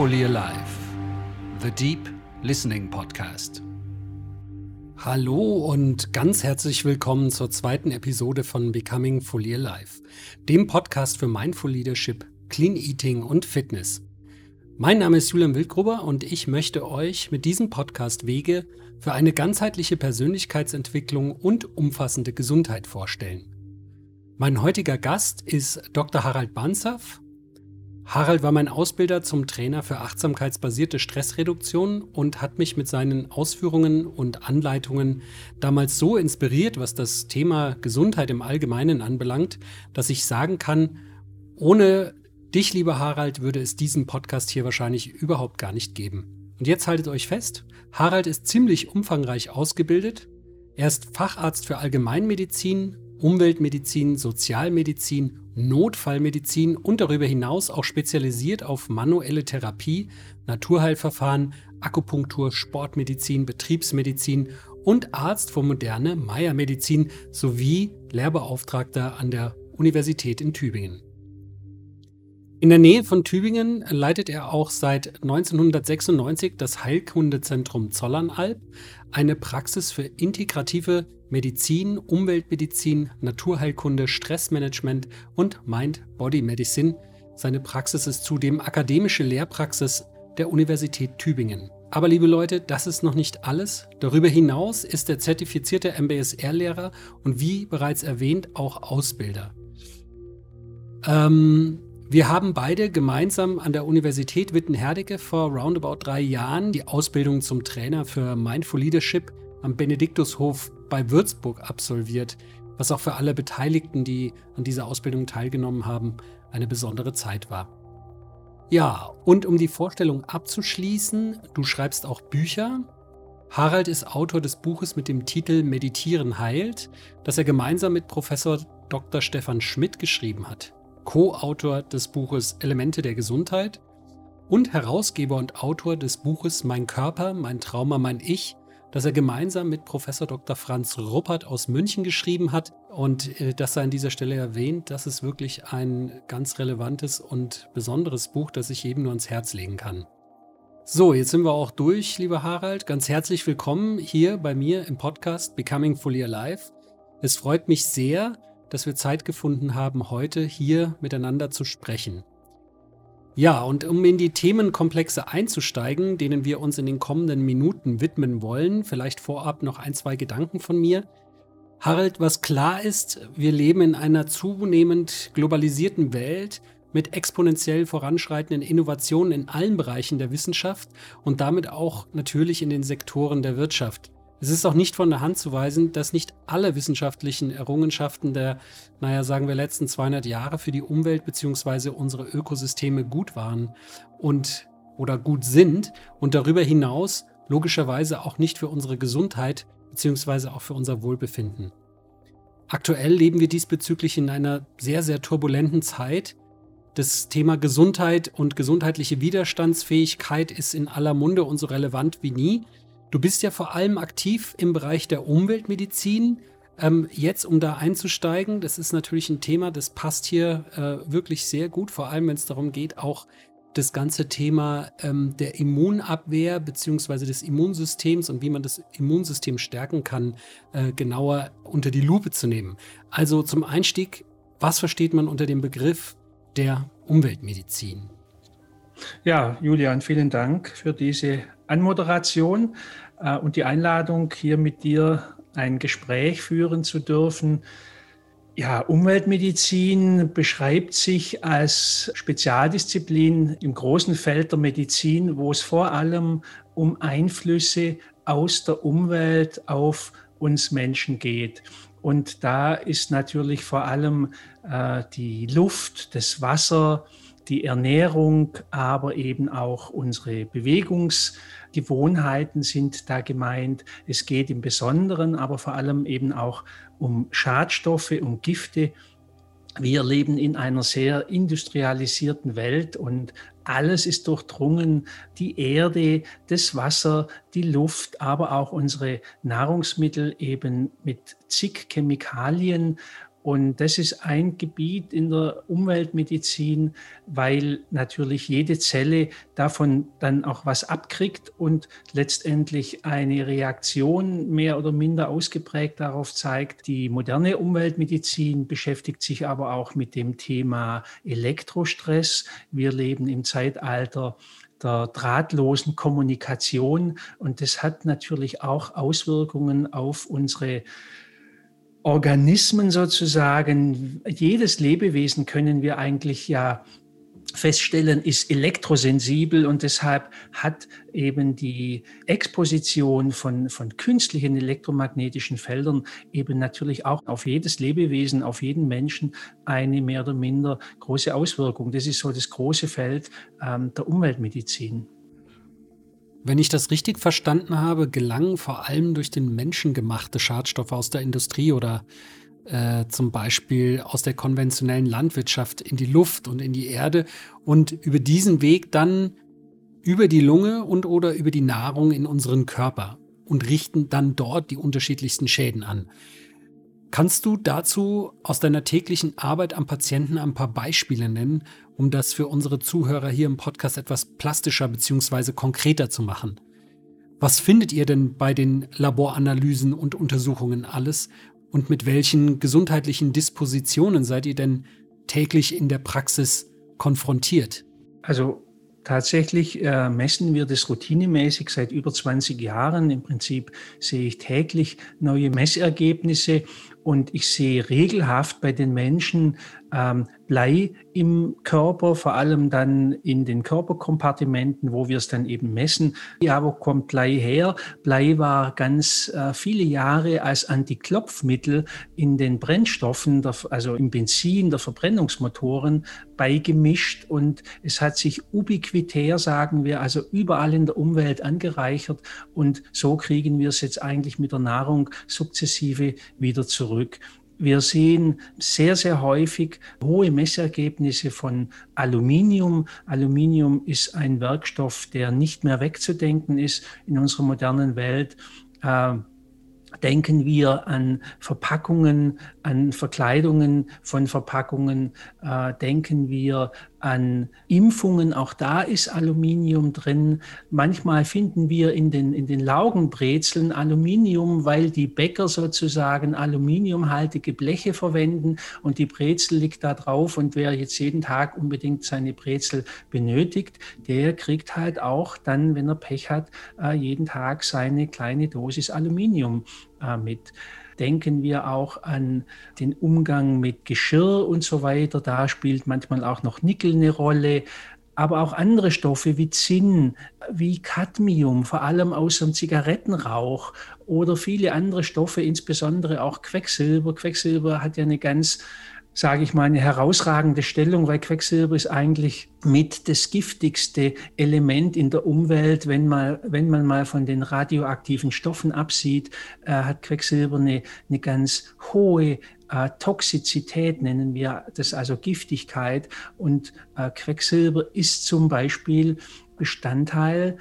Fully Alive, The Deep Listening Podcast. Hallo und ganz herzlich willkommen zur zweiten Episode von Becoming Fully Alive, dem Podcast für Mindful Leadership, Clean Eating und Fitness. Mein Name ist Julian Wildgruber und ich möchte euch mit diesem Podcast Wege für eine ganzheitliche Persönlichkeitsentwicklung und umfassende Gesundheit vorstellen. Mein heutiger Gast ist Dr. Harald Banzaf. Harald war mein Ausbilder zum Trainer für achtsamkeitsbasierte Stressreduktion und hat mich mit seinen Ausführungen und Anleitungen damals so inspiriert, was das Thema Gesundheit im Allgemeinen anbelangt, dass ich sagen kann, ohne dich, lieber Harald, würde es diesen Podcast hier wahrscheinlich überhaupt gar nicht geben. Und jetzt haltet euch fest, Harald ist ziemlich umfangreich ausgebildet. Er ist Facharzt für Allgemeinmedizin, Umweltmedizin, Sozialmedizin, Notfallmedizin und darüber hinaus auch spezialisiert auf manuelle Therapie, Naturheilverfahren, Akupunktur, Sportmedizin, Betriebsmedizin und Arzt für moderne Meiermedizin sowie Lehrbeauftragter an der Universität in Tübingen. In der Nähe von Tübingen leitet er auch seit 1996 das Heilkundezentrum Zollernalb, eine Praxis für integrative Medizin, Umweltmedizin, Naturheilkunde, Stressmanagement und Mind-Body-Medicine. Seine Praxis ist zudem akademische Lehrpraxis der Universität Tübingen. Aber liebe Leute, das ist noch nicht alles. Darüber hinaus ist er zertifizierter MBSR-Lehrer und wie bereits erwähnt auch Ausbilder. Ähm, wir haben beide gemeinsam an der Universität Witten-Herdecke vor roundabout drei Jahren die Ausbildung zum Trainer für Mindful Leadership am Benediktushof bei Würzburg absolviert, was auch für alle Beteiligten, die an dieser Ausbildung teilgenommen haben, eine besondere Zeit war. Ja, und um die Vorstellung abzuschließen, du schreibst auch Bücher. Harald ist Autor des Buches mit dem Titel Meditieren heilt, das er gemeinsam mit Professor Dr. Stefan Schmidt geschrieben hat. Co-Autor des Buches Elemente der Gesundheit und Herausgeber und Autor des Buches Mein Körper, mein Trauma, mein Ich, das er gemeinsam mit Professor Dr. Franz Ruppert aus München geschrieben hat. Und äh, das sei an dieser Stelle erwähnt, das ist wirklich ein ganz relevantes und besonderes Buch, das ich jedem nur ans Herz legen kann. So, jetzt sind wir auch durch, lieber Harald. Ganz herzlich willkommen hier bei mir im Podcast Becoming Fully Alive. Es freut mich sehr, dass wir Zeit gefunden haben, heute hier miteinander zu sprechen. Ja, und um in die Themenkomplexe einzusteigen, denen wir uns in den kommenden Minuten widmen wollen, vielleicht vorab noch ein, zwei Gedanken von mir. Harald, was klar ist, wir leben in einer zunehmend globalisierten Welt mit exponentiell voranschreitenden Innovationen in allen Bereichen der Wissenschaft und damit auch natürlich in den Sektoren der Wirtschaft. Es ist auch nicht von der Hand zu weisen, dass nicht alle wissenschaftlichen Errungenschaften der, naja, sagen wir, letzten 200 Jahre für die Umwelt bzw. unsere Ökosysteme gut waren und oder gut sind und darüber hinaus logischerweise auch nicht für unsere Gesundheit bzw. auch für unser Wohlbefinden. Aktuell leben wir diesbezüglich in einer sehr, sehr turbulenten Zeit. Das Thema Gesundheit und gesundheitliche Widerstandsfähigkeit ist in aller Munde und so relevant wie nie. Du bist ja vor allem aktiv im Bereich der Umweltmedizin. Ähm, jetzt, um da einzusteigen, das ist natürlich ein Thema, das passt hier äh, wirklich sehr gut, vor allem wenn es darum geht, auch das ganze Thema ähm, der Immunabwehr bzw. des Immunsystems und wie man das Immunsystem stärken kann, äh, genauer unter die Lupe zu nehmen. Also zum Einstieg, was versteht man unter dem Begriff der Umweltmedizin? Ja, Julian, vielen Dank für diese Anmoderation äh, und die Einladung, hier mit dir ein Gespräch führen zu dürfen. Ja, Umweltmedizin beschreibt sich als Spezialdisziplin im großen Feld der Medizin, wo es vor allem um Einflüsse aus der Umwelt auf uns Menschen geht. Und da ist natürlich vor allem äh, die Luft, das Wasser, die Ernährung, aber eben auch unsere Bewegungsgewohnheiten sind da gemeint. Es geht im Besonderen, aber vor allem eben auch um Schadstoffe, um Gifte. Wir leben in einer sehr industrialisierten Welt und alles ist durchdrungen. Die Erde, das Wasser, die Luft, aber auch unsere Nahrungsmittel eben mit zig Chemikalien Und das ist ein Gebiet in der Umweltmedizin, weil natürlich jede Zelle davon dann auch was abkriegt und letztendlich eine Reaktion mehr oder minder ausgeprägt darauf zeigt. Die moderne Umweltmedizin beschäftigt sich aber auch mit dem Thema Elektrostress. Wir leben im Zeitalter der drahtlosen Kommunikation und das hat natürlich auch Auswirkungen auf unsere Organismen sozusagen, jedes Lebewesen können wir eigentlich ja feststellen, ist elektrosensibel und deshalb hat eben die Exposition von, von künstlichen elektromagnetischen Feldern eben natürlich auch auf jedes Lebewesen, auf jeden Menschen eine mehr oder minder große Auswirkung. Das ist so das große Feld ähm, der Umweltmedizin. Wenn ich das richtig verstanden habe, gelangen vor allem durch den Menschen gemachte Schadstoffe aus der Industrie oder äh, zum Beispiel aus der konventionellen Landwirtschaft in die Luft und in die Erde und über diesen Weg dann über die Lunge und oder über die Nahrung in unseren Körper und richten dann dort die unterschiedlichsten Schäden an. Kannst du dazu aus deiner täglichen Arbeit am Patienten ein paar Beispiele nennen, um das für unsere Zuhörer hier im Podcast etwas plastischer bzw. konkreter zu machen? Was findet ihr denn bei den Laboranalysen und Untersuchungen alles und mit welchen gesundheitlichen Dispositionen seid ihr denn täglich in der Praxis konfrontiert? Also Tatsächlich äh, messen wir das routinemäßig seit über 20 Jahren. Im Prinzip sehe ich täglich neue Messergebnisse und ich sehe regelhaft bei den Menschen ähm, Blei im Körper, vor allem dann in den Körperkompartimenten, wo wir es dann eben messen. Ja, wo kommt Blei her? Blei war ganz äh, viele Jahre als Antiklopfmittel in den Brennstoffen, der, also im Benzin der Verbrennungsmotoren beigemischt und es hat sich ubiquitär, sagen wir, also überall in der Umwelt angereichert und so kriegen wir es jetzt eigentlich mit der Nahrung sukzessive wieder zurück. Wir sehen sehr, sehr häufig hohe Messergebnisse von Aluminium. Aluminium ist ein Werkstoff, der nicht mehr wegzudenken ist in unserer modernen Welt. Äh, denken wir an Verpackungen, an Verkleidungen von Verpackungen, äh, denken wir an Impfungen, auch da ist Aluminium drin. Manchmal finden wir in den, in den Laugenbrezeln Aluminium, weil die Bäcker sozusagen aluminiumhaltige Bleche verwenden. Und die Brezel liegt da drauf. Und wer jetzt jeden Tag unbedingt seine Brezel benötigt, der kriegt halt auch dann, wenn er Pech hat, äh, jeden Tag seine kleine Dosis Aluminium äh, mit denken wir auch an den Umgang mit Geschirr und so weiter. Da spielt manchmal auch noch Nickel eine Rolle. Aber auch andere Stoffe wie Zinn, wie Cadmium, vor allem aus dem Zigarettenrauch oder viele andere Stoffe, insbesondere auch Quecksilber. Quecksilber hat ja eine ganz sage ich mal, eine herausragende Stellung, weil Quecksilber ist eigentlich mit das giftigste Element in der Umwelt. Wenn, mal, wenn man mal von den radioaktiven Stoffen absieht, äh, hat Quecksilber eine, eine ganz hohe äh, Toxizität, nennen wir das also Giftigkeit. Und äh, Quecksilber ist zum Beispiel Bestandteil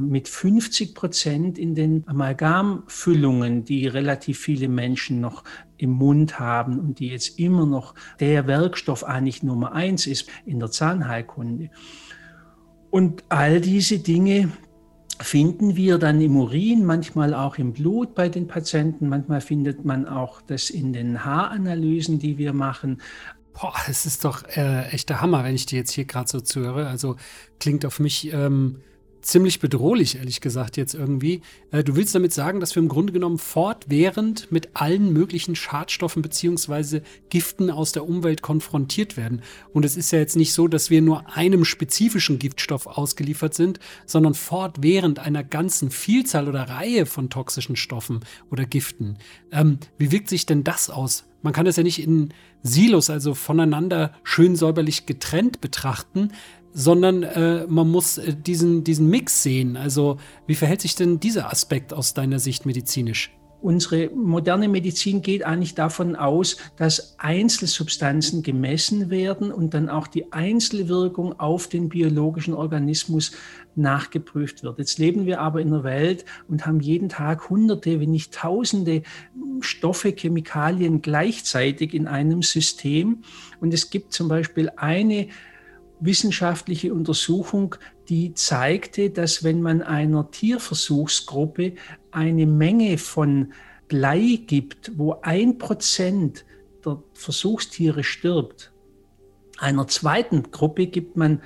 mit 50 Prozent in den Amalgamfüllungen, die relativ viele Menschen noch im Mund haben und die jetzt immer noch der Werkstoff eigentlich Nummer eins ist in der Zahnheilkunde. Und all diese Dinge finden wir dann im Urin, manchmal auch im Blut bei den Patienten, manchmal findet man auch das in den Haaranalysen, die wir machen. Boah, es ist doch äh, echter Hammer, wenn ich dir jetzt hier gerade so zuhöre. Also klingt auf mich ähm, ziemlich bedrohlich, ehrlich gesagt, jetzt irgendwie. Äh, du willst damit sagen, dass wir im Grunde genommen fortwährend mit allen möglichen Schadstoffen beziehungsweise Giften aus der Umwelt konfrontiert werden. Und es ist ja jetzt nicht so, dass wir nur einem spezifischen Giftstoff ausgeliefert sind, sondern fortwährend einer ganzen Vielzahl oder Reihe von toxischen Stoffen oder Giften. Ähm, wie wirkt sich denn das aus? Man kann das ja nicht in Silos, also voneinander schön säuberlich getrennt betrachten, sondern äh, man muss äh, diesen, diesen Mix sehen. Also wie verhält sich denn dieser Aspekt aus deiner Sicht medizinisch? unsere moderne Medizin geht eigentlich davon aus, dass Einzelsubstanzen gemessen werden und dann auch die Einzelwirkung auf den biologischen Organismus nachgeprüft wird. Jetzt leben wir aber in einer Welt und haben jeden Tag hunderte, wenn nicht tausende Stoffe, Chemikalien gleichzeitig in einem System. Und es gibt zum Beispiel eine wissenschaftliche Untersuchung, die zeigte, dass wenn man einer Tierversuchsgruppe eine Menge von Blei gibt, wo ein Prozent der Versuchstiere stirbt, einer zweiten Gruppe gibt man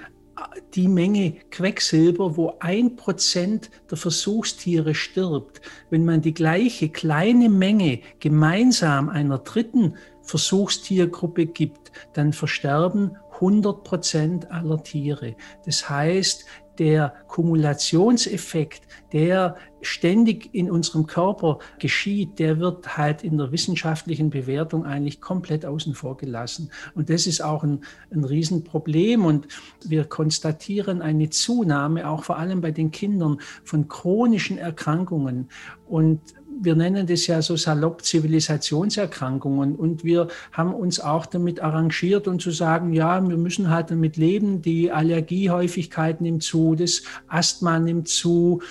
die Menge Quecksilber, wo ein Prozent der Versuchstiere stirbt. Wenn man die gleiche kleine Menge gemeinsam einer dritten Versuchstiergruppe gibt, dann versterben 100 Prozent aller Tiere. Das heißt, der Kumulationseffekt, der ständig in unserem Körper geschieht, der wird halt in der wissenschaftlichen Bewertung eigentlich komplett außen vor gelassen. Und das ist auch ein, ein Riesenproblem. Und wir konstatieren eine Zunahme, auch vor allem bei den Kindern, von chronischen Erkrankungen. Und wir nennen das ja so salopp Zivilisationserkrankungen. Und wir haben uns auch damit arrangiert und zu sagen, ja, wir müssen halt damit leben. Die Allergiehäufigkeit nimmt zu, das Asthma nimmt zu.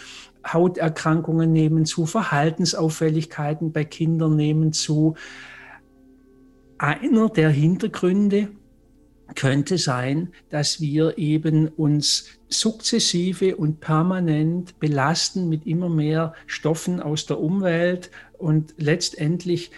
Hauterkrankungen nehmen zu, Verhaltensauffälligkeiten bei Kindern nehmen zu. Einer der Hintergründe könnte sein, dass wir eben uns sukzessive und permanent belasten mit immer mehr Stoffen aus der Umwelt und letztendlich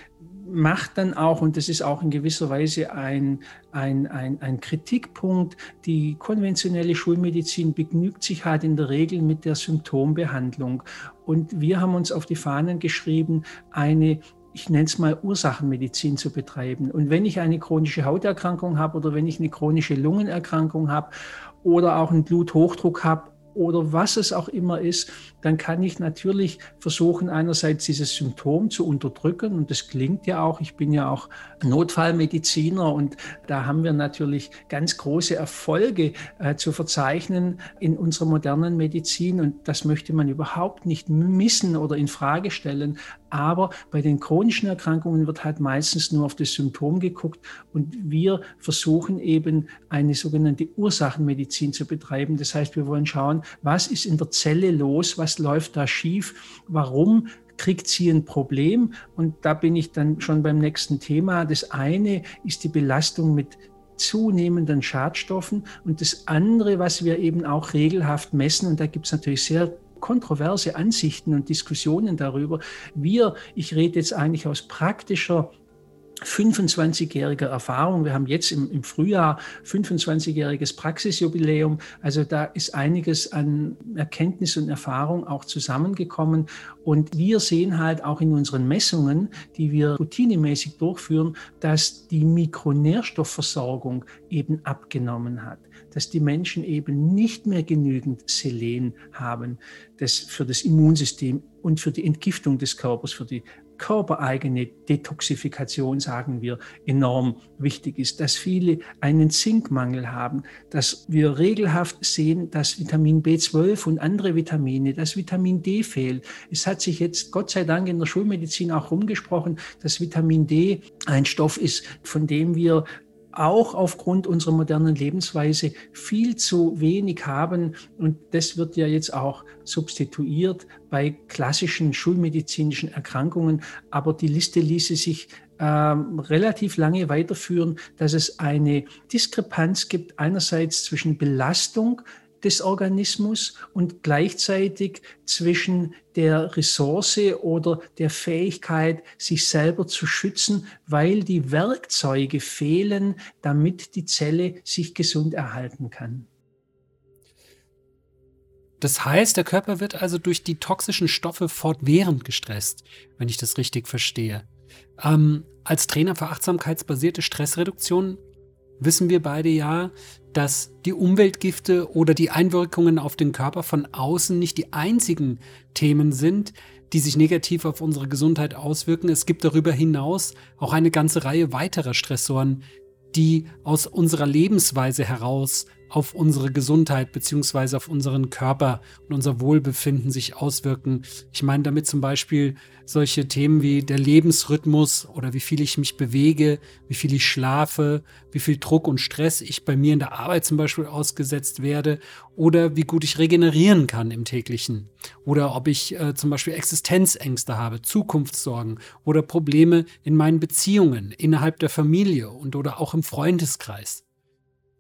macht dann auch, und das ist auch in gewisser Weise ein, ein, ein, ein Kritikpunkt, die konventionelle Schulmedizin begnügt sich halt in der Regel mit der Symptombehandlung. Und wir haben uns auf die Fahnen geschrieben, eine ich nenne es mal Ursachenmedizin zu betreiben. Und wenn ich eine chronische Hauterkrankung habe oder wenn ich eine chronische Lungenerkrankung habe oder auch einen Bluthochdruck habe oder was es auch immer ist, dann kann ich natürlich versuchen, einerseits dieses Symptom zu unterdrücken. Und das klingt ja auch, ich bin ja auch Notfallmediziner und da haben wir natürlich ganz große Erfolge äh, zu verzeichnen in unserer modernen Medizin. Und das möchte man überhaupt nicht missen oder in Frage stellen. Aber bei den chronischen Erkrankungen wird halt meistens nur auf das Symptom geguckt und wir versuchen eben eine sogenannte Ursachenmedizin zu betreiben. Das heißt, wir wollen schauen, was ist in der Zelle los, was läuft da schief, warum kriegt sie ein Problem. Und da bin ich dann schon beim nächsten Thema. Das eine ist die Belastung mit zunehmenden Schadstoffen und das andere, was wir eben auch regelhaft messen, und da gibt es natürlich sehr kontroverse Ansichten und Diskussionen darüber. Wir, ich rede jetzt eigentlich aus praktischer 25-jähriger Erfahrung. Wir haben jetzt im, im Frühjahr 25-jähriges Praxisjubiläum. Also da ist einiges an Erkenntnis und Erfahrung auch zusammengekommen. Und wir sehen halt auch in unseren Messungen, die wir routinemäßig durchführen, dass die Mikronährstoffversorgung eben abgenommen hat dass die Menschen eben nicht mehr genügend Selen haben, das für das Immunsystem und für die Entgiftung des Körpers, für die körpereigene Detoxifikation, sagen wir, enorm wichtig ist, dass viele einen Zinkmangel haben, dass wir regelhaft sehen, dass Vitamin B12 und andere Vitamine, dass Vitamin D fehlt. Es hat sich jetzt Gott sei Dank in der Schulmedizin auch rumgesprochen, dass Vitamin D ein Stoff ist, von dem wir auch aufgrund unserer modernen Lebensweise viel zu wenig haben. Und das wird ja jetzt auch substituiert bei klassischen schulmedizinischen Erkrankungen. Aber die Liste ließe sich ähm, relativ lange weiterführen, dass es eine Diskrepanz gibt einerseits zwischen Belastung des Organismus und gleichzeitig zwischen der Ressource oder der Fähigkeit, sich selber zu schützen, weil die Werkzeuge fehlen, damit die Zelle sich gesund erhalten kann. Das heißt, der Körper wird also durch die toxischen Stoffe fortwährend gestresst, wenn ich das richtig verstehe. Ähm, als Trainer für achtsamkeitsbasierte Stressreduktion wissen wir beide ja, dass die Umweltgifte oder die Einwirkungen auf den Körper von außen nicht die einzigen Themen sind, die sich negativ auf unsere Gesundheit auswirken. Es gibt darüber hinaus auch eine ganze Reihe weiterer Stressoren, die aus unserer Lebensweise heraus auf unsere Gesundheit beziehungsweise auf unseren Körper und unser Wohlbefinden sich auswirken. Ich meine damit zum Beispiel solche Themen wie der Lebensrhythmus oder wie viel ich mich bewege, wie viel ich schlafe, wie viel Druck und Stress ich bei mir in der Arbeit zum Beispiel ausgesetzt werde oder wie gut ich regenerieren kann im täglichen oder ob ich äh, zum Beispiel Existenzängste habe, Zukunftssorgen oder Probleme in meinen Beziehungen innerhalb der Familie und oder auch im Freundeskreis.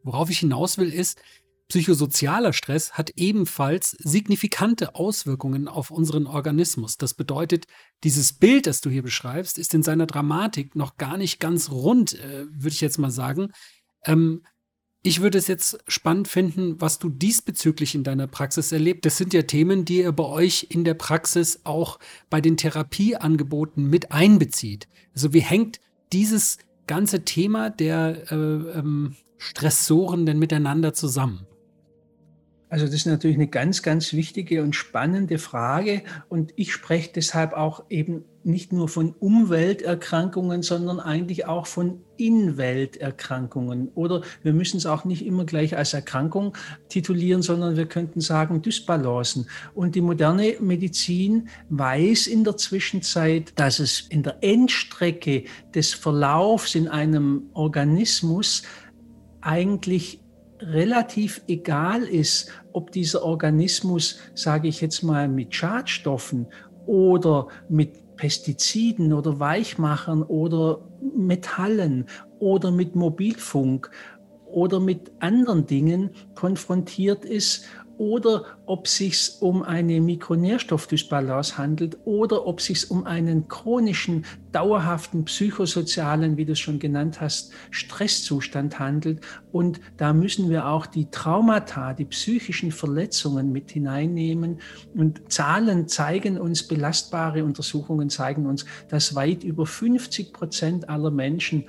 Worauf ich hinaus will, ist, psychosozialer Stress hat ebenfalls signifikante Auswirkungen auf unseren Organismus. Das bedeutet, dieses Bild, das du hier beschreibst, ist in seiner Dramatik noch gar nicht ganz rund, äh, würde ich jetzt mal sagen. Ähm, ich würde es jetzt spannend finden, was du diesbezüglich in deiner Praxis erlebt. Das sind ja Themen, die ihr bei euch in der Praxis auch bei den Therapieangeboten mit einbezieht. Also wie hängt dieses ganze Thema der äh, ähm, Stressoren denn miteinander zusammen? Also das ist natürlich eine ganz, ganz wichtige und spannende Frage. Und ich spreche deshalb auch eben nicht nur von Umwelterkrankungen, sondern eigentlich auch von Inwelterkrankungen. Oder wir müssen es auch nicht immer gleich als Erkrankung titulieren, sondern wir könnten sagen Dysbalancen. Und die moderne Medizin weiß in der Zwischenzeit, dass es in der Endstrecke des Verlaufs in einem Organismus eigentlich relativ egal ist, ob dieser Organismus, sage ich jetzt mal, mit Schadstoffen oder mit Pestiziden oder Weichmachern oder Metallen oder mit Mobilfunk oder mit anderen Dingen konfrontiert ist oder ob es sich um eine Mikronährstoffdysbalance handelt oder ob es sich um einen chronischen, dauerhaften, psychosozialen, wie du es schon genannt hast, Stresszustand handelt. Und da müssen wir auch die Traumata, die psychischen Verletzungen mit hineinnehmen. Und Zahlen zeigen uns, belastbare Untersuchungen zeigen uns, dass weit über 50 Prozent aller Menschen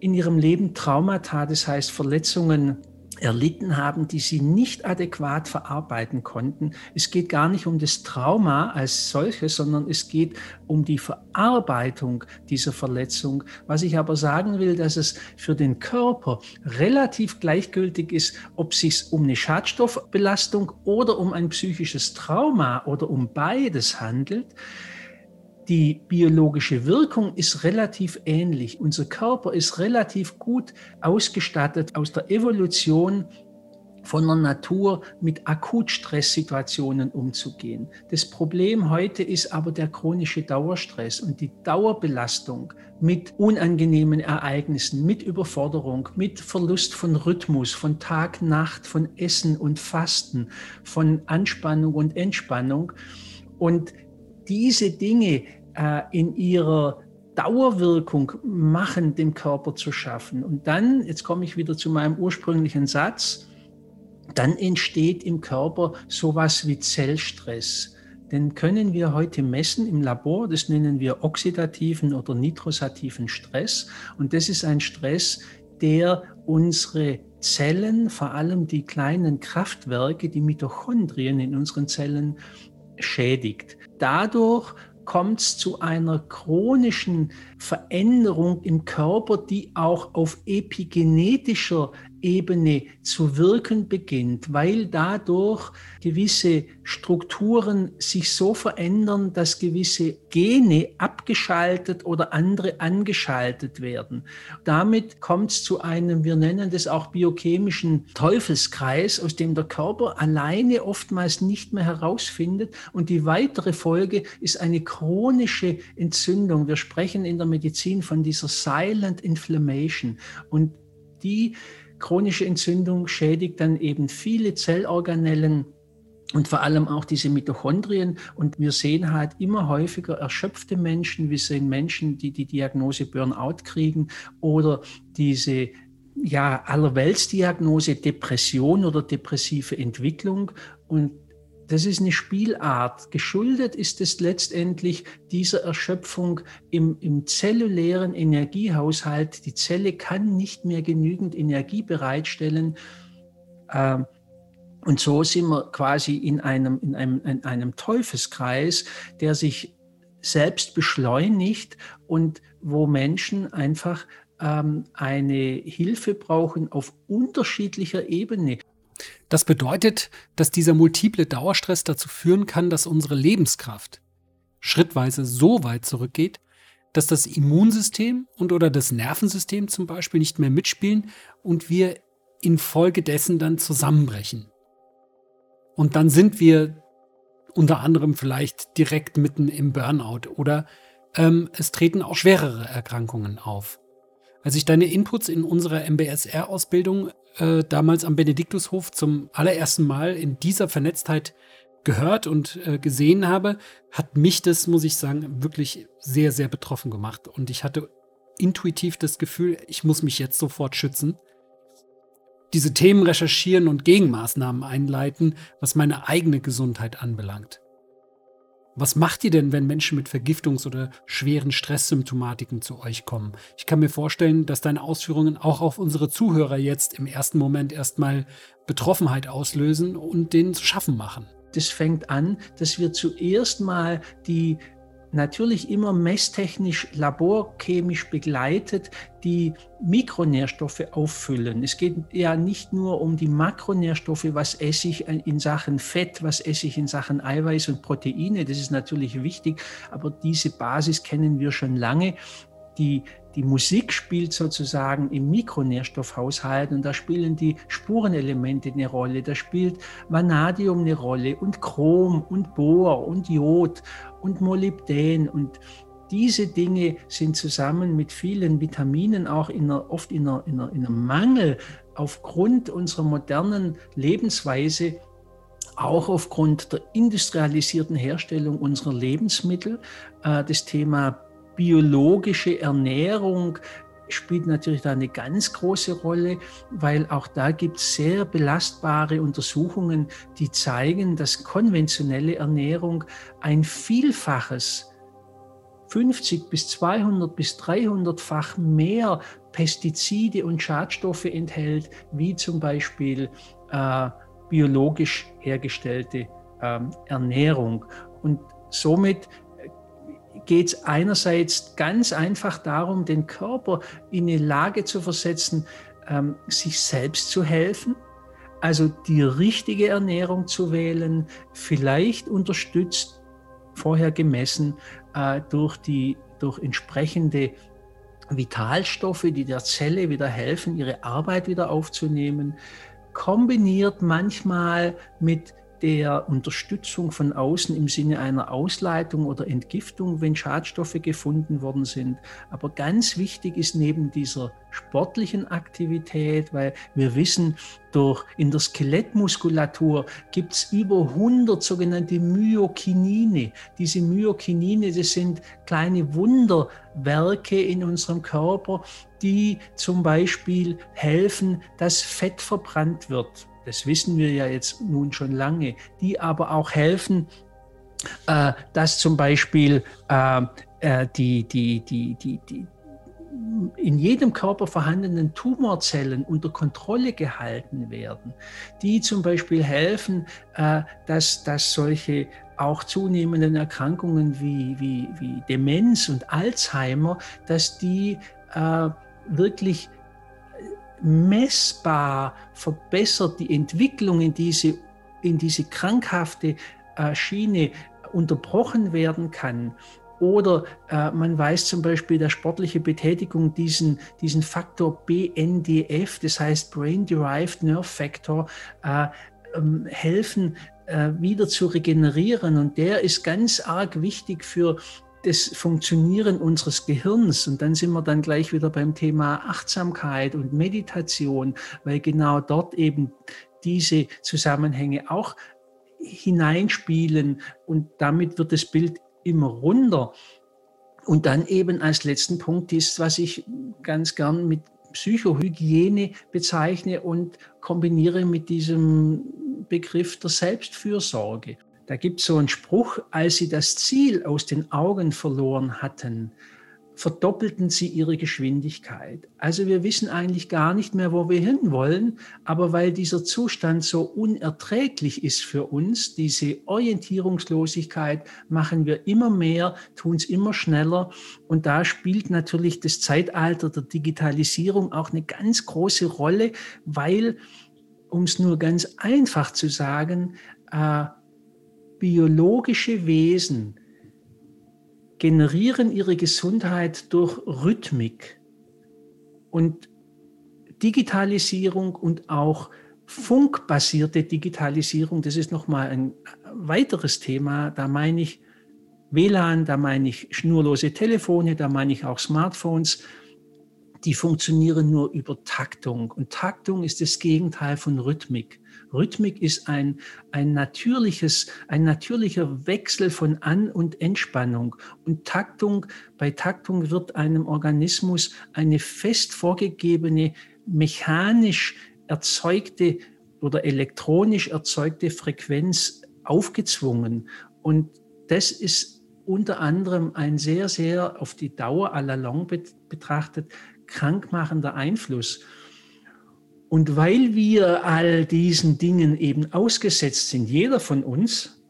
in ihrem Leben Traumata, das heißt Verletzungen erlitten haben, die sie nicht adäquat verarbeiten konnten. Es geht gar nicht um das Trauma als solches, sondern es geht um die Verarbeitung dieser Verletzung. Was ich aber sagen will, dass es für den Körper relativ gleichgültig ist, ob es sich um eine Schadstoffbelastung oder um ein psychisches Trauma oder um beides handelt die biologische Wirkung ist relativ ähnlich. Unser Körper ist relativ gut ausgestattet aus der Evolution von der Natur mit Akutstresssituationen umzugehen. Das Problem heute ist aber der chronische Dauerstress und die Dauerbelastung mit unangenehmen Ereignissen, mit Überforderung, mit Verlust von Rhythmus, von Tag, Nacht, von Essen und Fasten, von Anspannung und Entspannung. Und diese Dinge äh, in ihrer Dauerwirkung machen, dem Körper zu schaffen. Und dann, jetzt komme ich wieder zu meinem ursprünglichen Satz, dann entsteht im Körper sowas wie Zellstress. Den können wir heute messen im Labor, das nennen wir oxidativen oder nitrosativen Stress. Und das ist ein Stress, der unsere Zellen, vor allem die kleinen Kraftwerke, die Mitochondrien in unseren Zellen, schädigt. Dadurch kommt es zu einer chronischen Veränderung im Körper, die auch auf epigenetischer Ebene zu wirken beginnt, weil dadurch gewisse Strukturen sich so verändern, dass gewisse Gene abgeschaltet oder andere angeschaltet werden. Damit kommt es zu einem, wir nennen das auch biochemischen Teufelskreis, aus dem der Körper alleine oftmals nicht mehr herausfindet. Und die weitere Folge ist eine chronische Entzündung. Wir sprechen in der Medizin von dieser Silent Inflammation. Und die chronische Entzündung schädigt dann eben viele Zellorganellen und vor allem auch diese Mitochondrien. Und wir sehen halt immer häufiger erschöpfte Menschen. Wir sehen Menschen, die die Diagnose Burnout kriegen oder diese ja, Allerweltsdiagnose Depression oder depressive Entwicklung. Und das ist eine Spielart. Geschuldet ist es letztendlich dieser Erschöpfung im, im zellulären Energiehaushalt. Die Zelle kann nicht mehr genügend Energie bereitstellen. Ähm, und so sind wir quasi in einem, in einem, in einem Teufelskreis, der sich selbst beschleunigt und wo Menschen einfach ähm, eine Hilfe brauchen auf unterschiedlicher Ebene. Das bedeutet, dass dieser multiple Dauerstress dazu führen kann, dass unsere Lebenskraft schrittweise so weit zurückgeht, dass das Immunsystem und oder das Nervensystem zum Beispiel nicht mehr mitspielen und wir infolgedessen dann zusammenbrechen. Und dann sind wir unter anderem vielleicht direkt mitten im Burnout oder ähm, es treten auch schwerere Erkrankungen auf. Als ich deine Inputs in unserer MBSR-Ausbildung äh, damals am Benediktushof zum allerersten Mal in dieser Vernetztheit gehört und äh, gesehen habe, hat mich das, muss ich sagen, wirklich sehr, sehr betroffen gemacht. Und ich hatte intuitiv das Gefühl, ich muss mich jetzt sofort schützen. Diese Themen recherchieren und Gegenmaßnahmen einleiten, was meine eigene Gesundheit anbelangt. Was macht ihr denn, wenn Menschen mit Vergiftungs- oder schweren Stresssymptomatiken zu euch kommen? Ich kann mir vorstellen, dass deine Ausführungen auch auf unsere Zuhörer jetzt im ersten Moment erstmal Betroffenheit auslösen und denen zu schaffen machen. Das fängt an, dass wir zuerst mal die natürlich immer messtechnisch, laborchemisch begleitet, die Mikronährstoffe auffüllen. Es geht ja nicht nur um die Makronährstoffe, was esse ich in Sachen Fett, was esse ich in Sachen Eiweiß und Proteine, das ist natürlich wichtig, aber diese Basis kennen wir schon lange. Die die Musik spielt sozusagen im Mikronährstoffhaushalt und da spielen die Spurenelemente eine Rolle. Da spielt Vanadium eine Rolle und Chrom und Bohr und Jod und Molybdän und diese Dinge sind zusammen mit vielen Vitaminen auch in einer, oft in, einer, in, einer, in einem Mangel aufgrund unserer modernen Lebensweise auch aufgrund der industrialisierten Herstellung unserer Lebensmittel. Äh, das Thema biologische Ernährung spielt natürlich da eine ganz große Rolle, weil auch da gibt es sehr belastbare Untersuchungen, die zeigen, dass konventionelle Ernährung ein Vielfaches 50 bis 200 bis 300-fach mehr Pestizide und Schadstoffe enthält, wie zum Beispiel äh, biologisch hergestellte äh, Ernährung. Und somit geht es einerseits ganz einfach darum, den Körper in eine Lage zu versetzen, ähm, sich selbst zu helfen, also die richtige Ernährung zu wählen, vielleicht unterstützt, vorher gemessen äh, durch, die, durch entsprechende Vitalstoffe, die der Zelle wieder helfen, ihre Arbeit wieder aufzunehmen, kombiniert manchmal mit der Unterstützung von außen im Sinne einer Ausleitung oder Entgiftung, wenn Schadstoffe gefunden worden sind. Aber ganz wichtig ist neben dieser sportlichen Aktivität, weil wir wissen, durch in der Skelettmuskulatur gibt es über 100 sogenannte Myokinine. Diese Myokinine, das sind kleine Wunderwerke in unserem Körper, die zum Beispiel helfen, dass Fett verbrannt wird das wissen wir ja jetzt nun schon lange, die aber auch helfen, äh, dass zum Beispiel äh, äh, die, die, die, die, die in jedem Körper vorhandenen Tumorzellen unter Kontrolle gehalten werden, die zum Beispiel helfen, äh, dass, dass solche auch zunehmenden Erkrankungen wie, wie, wie Demenz und Alzheimer, dass die äh, wirklich messbar verbessert die Entwicklung in diese, in diese krankhafte äh, Schiene unterbrochen werden kann. Oder äh, man weiß zum Beispiel, dass sportliche Betätigung diesen, diesen Faktor BNDF, das heißt Brain Derived Nerve Factor, äh, ähm, helfen, äh, wieder zu regenerieren. Und der ist ganz arg wichtig für das Funktionieren unseres Gehirns. Und dann sind wir dann gleich wieder beim Thema Achtsamkeit und Meditation, weil genau dort eben diese Zusammenhänge auch hineinspielen und damit wird das Bild immer runder. Und dann eben als letzten Punkt ist, was ich ganz gern mit Psychohygiene bezeichne und kombiniere mit diesem Begriff der Selbstfürsorge. Da gibt es so einen Spruch, als sie das Ziel aus den Augen verloren hatten, verdoppelten sie ihre Geschwindigkeit. Also wir wissen eigentlich gar nicht mehr, wo wir hinwollen, aber weil dieser Zustand so unerträglich ist für uns, diese Orientierungslosigkeit, machen wir immer mehr, tun es immer schneller und da spielt natürlich das Zeitalter der Digitalisierung auch eine ganz große Rolle, weil, um es nur ganz einfach zu sagen, äh, biologische Wesen, generieren ihre Gesundheit durch Rhythmik und Digitalisierung und auch funkbasierte Digitalisierung, das ist nochmal ein weiteres Thema. Da meine ich WLAN, da meine ich schnurlose Telefone, da meine ich auch Smartphones. Die funktionieren nur über Taktung. Und Taktung ist das Gegenteil von Rhythmik. Rhythmik ist ein, ein natürliches, ein natürlicher Wechsel von An- und Entspannung. Und Taktung, bei Taktung wird einem Organismus eine fest vorgegebene, mechanisch erzeugte oder elektronisch erzeugte Frequenz aufgezwungen. Und das ist unter anderem ein sehr, sehr auf die Dauer à la longue betrachtet krankmachender Einfluss. Und weil wir all diesen Dingen eben ausgesetzt sind, jeder von uns,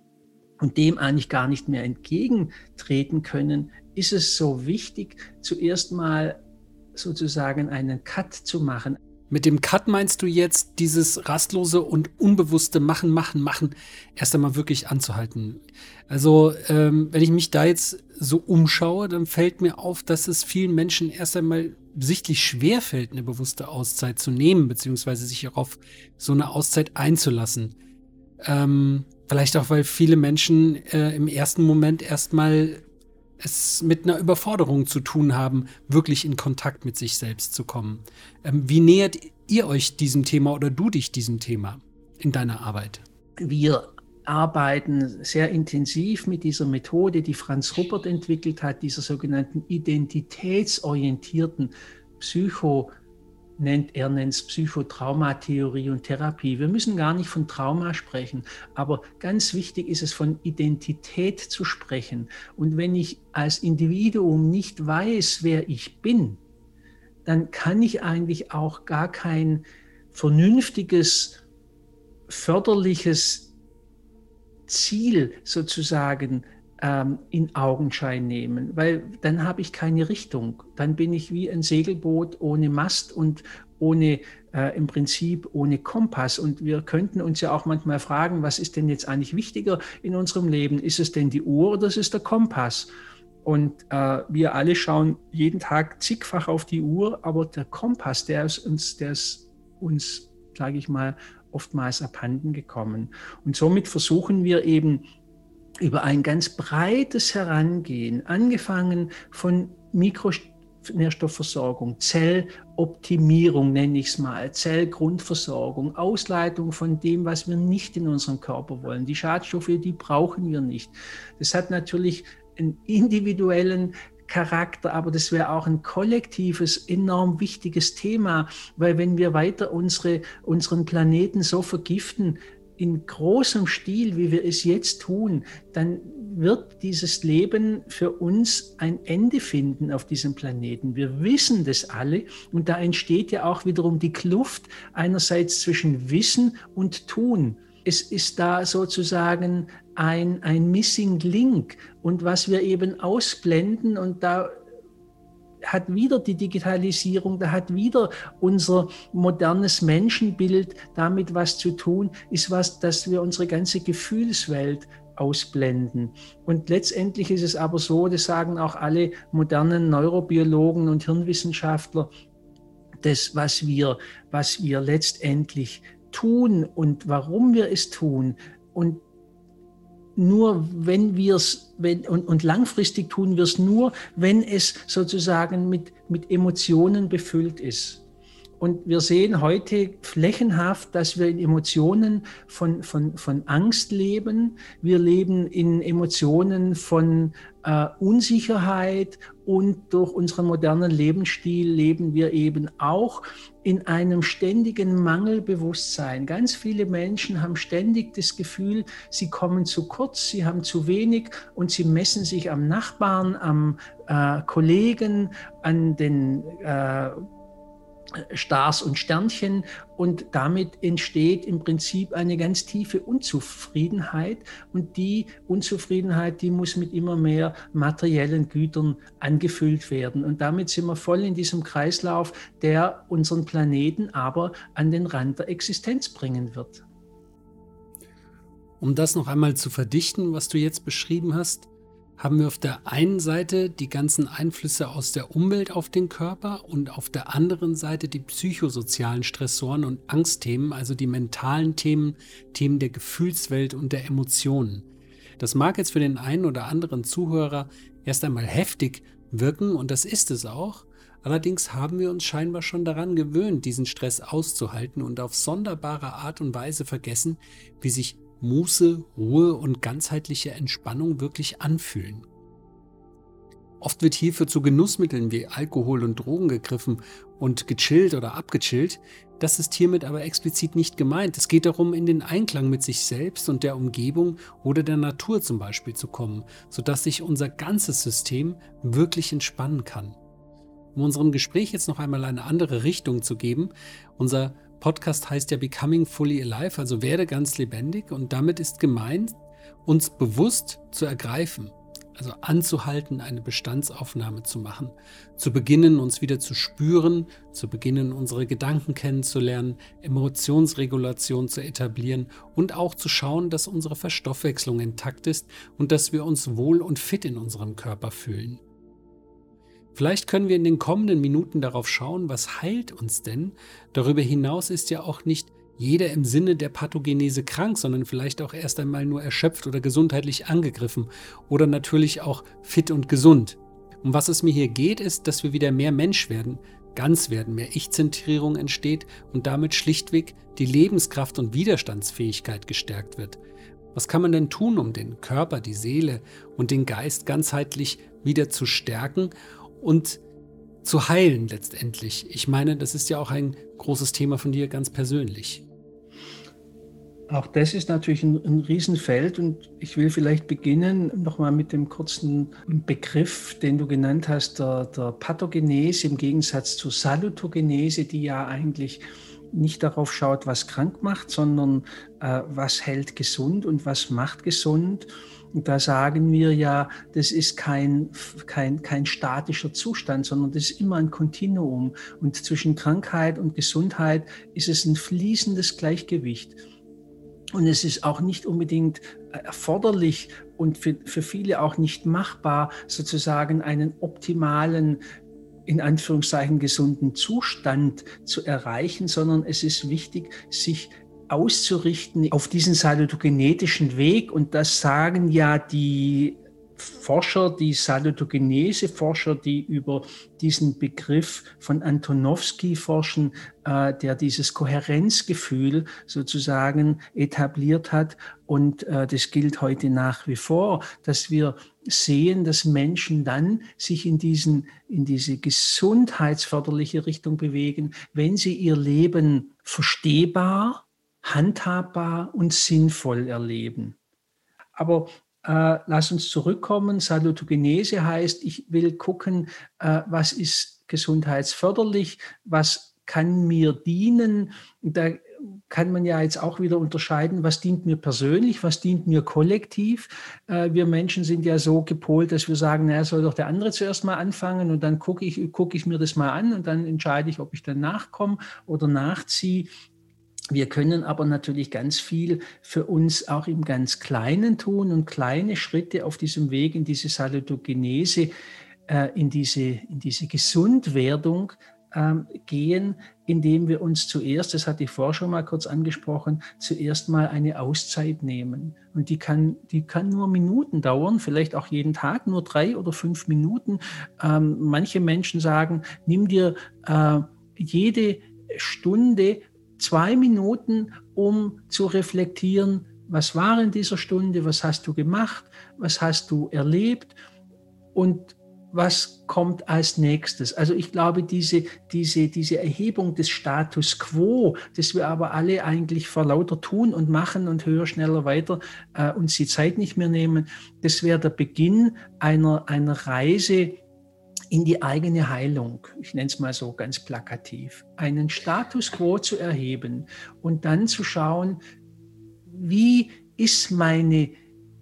und dem eigentlich gar nicht mehr entgegentreten können, ist es so wichtig, zuerst mal sozusagen einen Cut zu machen. Mit dem Cut meinst du jetzt dieses rastlose und unbewusste Machen, Machen, Machen erst einmal wirklich anzuhalten. Also ähm, wenn ich mich da jetzt so umschaue, dann fällt mir auf, dass es vielen Menschen erst einmal sichtlich schwer fällt, eine bewusste Auszeit zu nehmen, beziehungsweise sich auf so eine Auszeit einzulassen. Ähm, vielleicht auch, weil viele Menschen äh, im ersten Moment erstmal es mit einer Überforderung zu tun haben, wirklich in Kontakt mit sich selbst zu kommen. Ähm, wie nähert ihr euch diesem Thema oder du dich diesem Thema in deiner Arbeit? Wir arbeiten sehr intensiv mit dieser Methode, die Franz Ruppert entwickelt hat, dieser sogenannten identitätsorientierten Psycho- nennt, er nennt es Psychotraumatheorie und Therapie. Wir müssen gar nicht von Trauma sprechen, aber ganz wichtig ist es, von Identität zu sprechen. Und wenn ich als Individuum nicht weiß, wer ich bin, dann kann ich eigentlich auch gar kein vernünftiges, förderliches Ziel sozusagen ähm, in Augenschein nehmen, weil dann habe ich keine Richtung. Dann bin ich wie ein Segelboot ohne Mast und ohne äh, im Prinzip ohne Kompass. Und wir könnten uns ja auch manchmal fragen, was ist denn jetzt eigentlich wichtiger in unserem Leben? Ist es denn die Uhr oder ist es der Kompass? Und äh, wir alle schauen jeden Tag zigfach auf die Uhr, aber der Kompass, der ist uns, der ist uns, sage ich mal, oftmals abhanden gekommen. Und somit versuchen wir eben über ein ganz breites Herangehen, angefangen von Mikronährstoffversorgung, Zelloptimierung nenne ich es mal, Zellgrundversorgung, Ausleitung von dem, was wir nicht in unserem Körper wollen. Die Schadstoffe, die brauchen wir nicht. Das hat natürlich einen individuellen Charakter, aber das wäre auch ein kollektives, enorm wichtiges Thema, weil wenn wir weiter unsere, unseren Planeten so vergiften, in großem Stil, wie wir es jetzt tun, dann wird dieses Leben für uns ein Ende finden auf diesem Planeten. Wir wissen das alle und da entsteht ja auch wiederum die Kluft einerseits zwischen Wissen und Tun. Es ist da sozusagen ein, ein Missing Link und was wir eben ausblenden und da hat wieder die Digitalisierung, da hat wieder unser modernes Menschenbild damit was zu tun, ist was, dass wir unsere ganze Gefühlswelt ausblenden. Und letztendlich ist es aber so, das sagen auch alle modernen Neurobiologen und Hirnwissenschaftler, das, was wir, was wir letztendlich tun und warum wir es tun und nur wenn wir es, wenn, und, und langfristig tun wir es nur, wenn es sozusagen mit, mit Emotionen befüllt ist. Und wir sehen heute flächenhaft, dass wir in Emotionen von, von, von Angst leben. Wir leben in Emotionen von äh, Unsicherheit und durch unseren modernen Lebensstil leben wir eben auch in einem ständigen Mangelbewusstsein. Ganz viele Menschen haben ständig das Gefühl, sie kommen zu kurz, sie haben zu wenig und sie messen sich am Nachbarn, am äh, Kollegen, an den äh, Stars und Sternchen. Und damit entsteht im Prinzip eine ganz tiefe Unzufriedenheit. Und die Unzufriedenheit, die muss mit immer mehr materiellen Gütern angefüllt werden. Und damit sind wir voll in diesem Kreislauf, der unseren Planeten aber an den Rand der Existenz bringen wird. Um das noch einmal zu verdichten, was du jetzt beschrieben hast, haben wir auf der einen Seite die ganzen Einflüsse aus der Umwelt auf den Körper und auf der anderen Seite die psychosozialen Stressoren und Angstthemen, also die mentalen Themen, Themen der Gefühlswelt und der Emotionen. Das mag jetzt für den einen oder anderen Zuhörer erst einmal heftig wirken und das ist es auch. Allerdings haben wir uns scheinbar schon daran gewöhnt, diesen Stress auszuhalten und auf sonderbare Art und Weise vergessen, wie sich Muße, Ruhe und ganzheitliche Entspannung wirklich anfühlen. Oft wird hierfür zu Genussmitteln wie Alkohol und Drogen gegriffen und gechillt oder abgechillt. Das ist hiermit aber explizit nicht gemeint. Es geht darum, in den Einklang mit sich selbst und der Umgebung oder der Natur zum Beispiel zu kommen, sodass sich unser ganzes System wirklich entspannen kann. Um unserem Gespräch jetzt noch einmal eine andere Richtung zu geben, unser Podcast heißt ja Becoming Fully Alive, also werde ganz lebendig und damit ist gemeint, uns bewusst zu ergreifen, also anzuhalten, eine Bestandsaufnahme zu machen, zu beginnen, uns wieder zu spüren, zu beginnen, unsere Gedanken kennenzulernen, Emotionsregulation zu etablieren und auch zu schauen, dass unsere Verstoffwechslung intakt ist und dass wir uns wohl und fit in unserem Körper fühlen. Vielleicht können wir in den kommenden Minuten darauf schauen, was heilt uns denn. Darüber hinaus ist ja auch nicht jeder im Sinne der Pathogenese krank, sondern vielleicht auch erst einmal nur erschöpft oder gesundheitlich angegriffen oder natürlich auch fit und gesund. Um was es mir hier geht, ist, dass wir wieder mehr Mensch werden, ganz werden, mehr Ich-Zentrierung entsteht und damit schlichtweg die Lebenskraft und Widerstandsfähigkeit gestärkt wird. Was kann man denn tun, um den Körper, die Seele und den Geist ganzheitlich wieder zu stärken und zu heilen letztendlich. Ich meine, das ist ja auch ein großes Thema von dir ganz persönlich. Auch das ist natürlich ein, ein Riesenfeld und ich will vielleicht beginnen nochmal mit dem kurzen Begriff, den du genannt hast, der, der Pathogenese im Gegensatz zur Salutogenese, die ja eigentlich nicht darauf schaut, was krank macht, sondern äh, was hält gesund und was macht gesund. Und da sagen wir ja, das ist kein, kein, kein statischer Zustand, sondern das ist immer ein Kontinuum. Und zwischen Krankheit und Gesundheit ist es ein fließendes Gleichgewicht. Und es ist auch nicht unbedingt erforderlich und für, für viele auch nicht machbar, sozusagen einen optimalen in Anführungszeichen gesunden Zustand zu erreichen, sondern es ist wichtig, sich auszurichten auf diesen salutogenetischen Weg. Und das sagen ja die Forscher, die Salutogenese-Forscher, die über diesen Begriff von Antonowski forschen, äh, der dieses Kohärenzgefühl sozusagen etabliert hat. Und äh, das gilt heute nach wie vor, dass wir sehen, dass Menschen dann sich in, diesen, in diese gesundheitsförderliche Richtung bewegen, wenn sie ihr Leben verstehbar, handhabbar und sinnvoll erleben. Aber äh, lass uns zurückkommen. Salutogenese heißt, ich will gucken, äh, was ist gesundheitsförderlich, was kann mir dienen. Da kann man ja jetzt auch wieder unterscheiden, was dient mir persönlich, was dient mir kollektiv. Äh, wir Menschen sind ja so gepolt, dass wir sagen, naja, soll doch der andere zuerst mal anfangen und dann gucke ich, gucke ich mir das mal an und dann entscheide ich, ob ich dann nachkomme oder nachziehe. Wir können aber natürlich ganz viel für uns auch im ganz Kleinen tun und kleine Schritte auf diesem Weg in diese Salutogenese, äh, in, diese, in diese Gesundwerdung ähm, gehen, indem wir uns zuerst, das ich vorher schon mal kurz angesprochen, zuerst mal eine Auszeit nehmen. Und die kann, die kann nur Minuten dauern, vielleicht auch jeden Tag, nur drei oder fünf Minuten. Ähm, manche Menschen sagen, nimm dir äh, jede Stunde zwei Minuten, um zu reflektieren, was war in dieser Stunde, was hast du gemacht, was hast du erlebt und was kommt als nächstes. Also ich glaube, diese, diese, diese Erhebung des Status quo, das wir aber alle eigentlich vor lauter tun und machen und höher, schneller, weiter äh, uns die Zeit nicht mehr nehmen, das wäre der Beginn einer, einer Reise in die eigene Heilung. Ich nenne es mal so ganz plakativ. Einen Status quo zu erheben und dann zu schauen, wie ist meine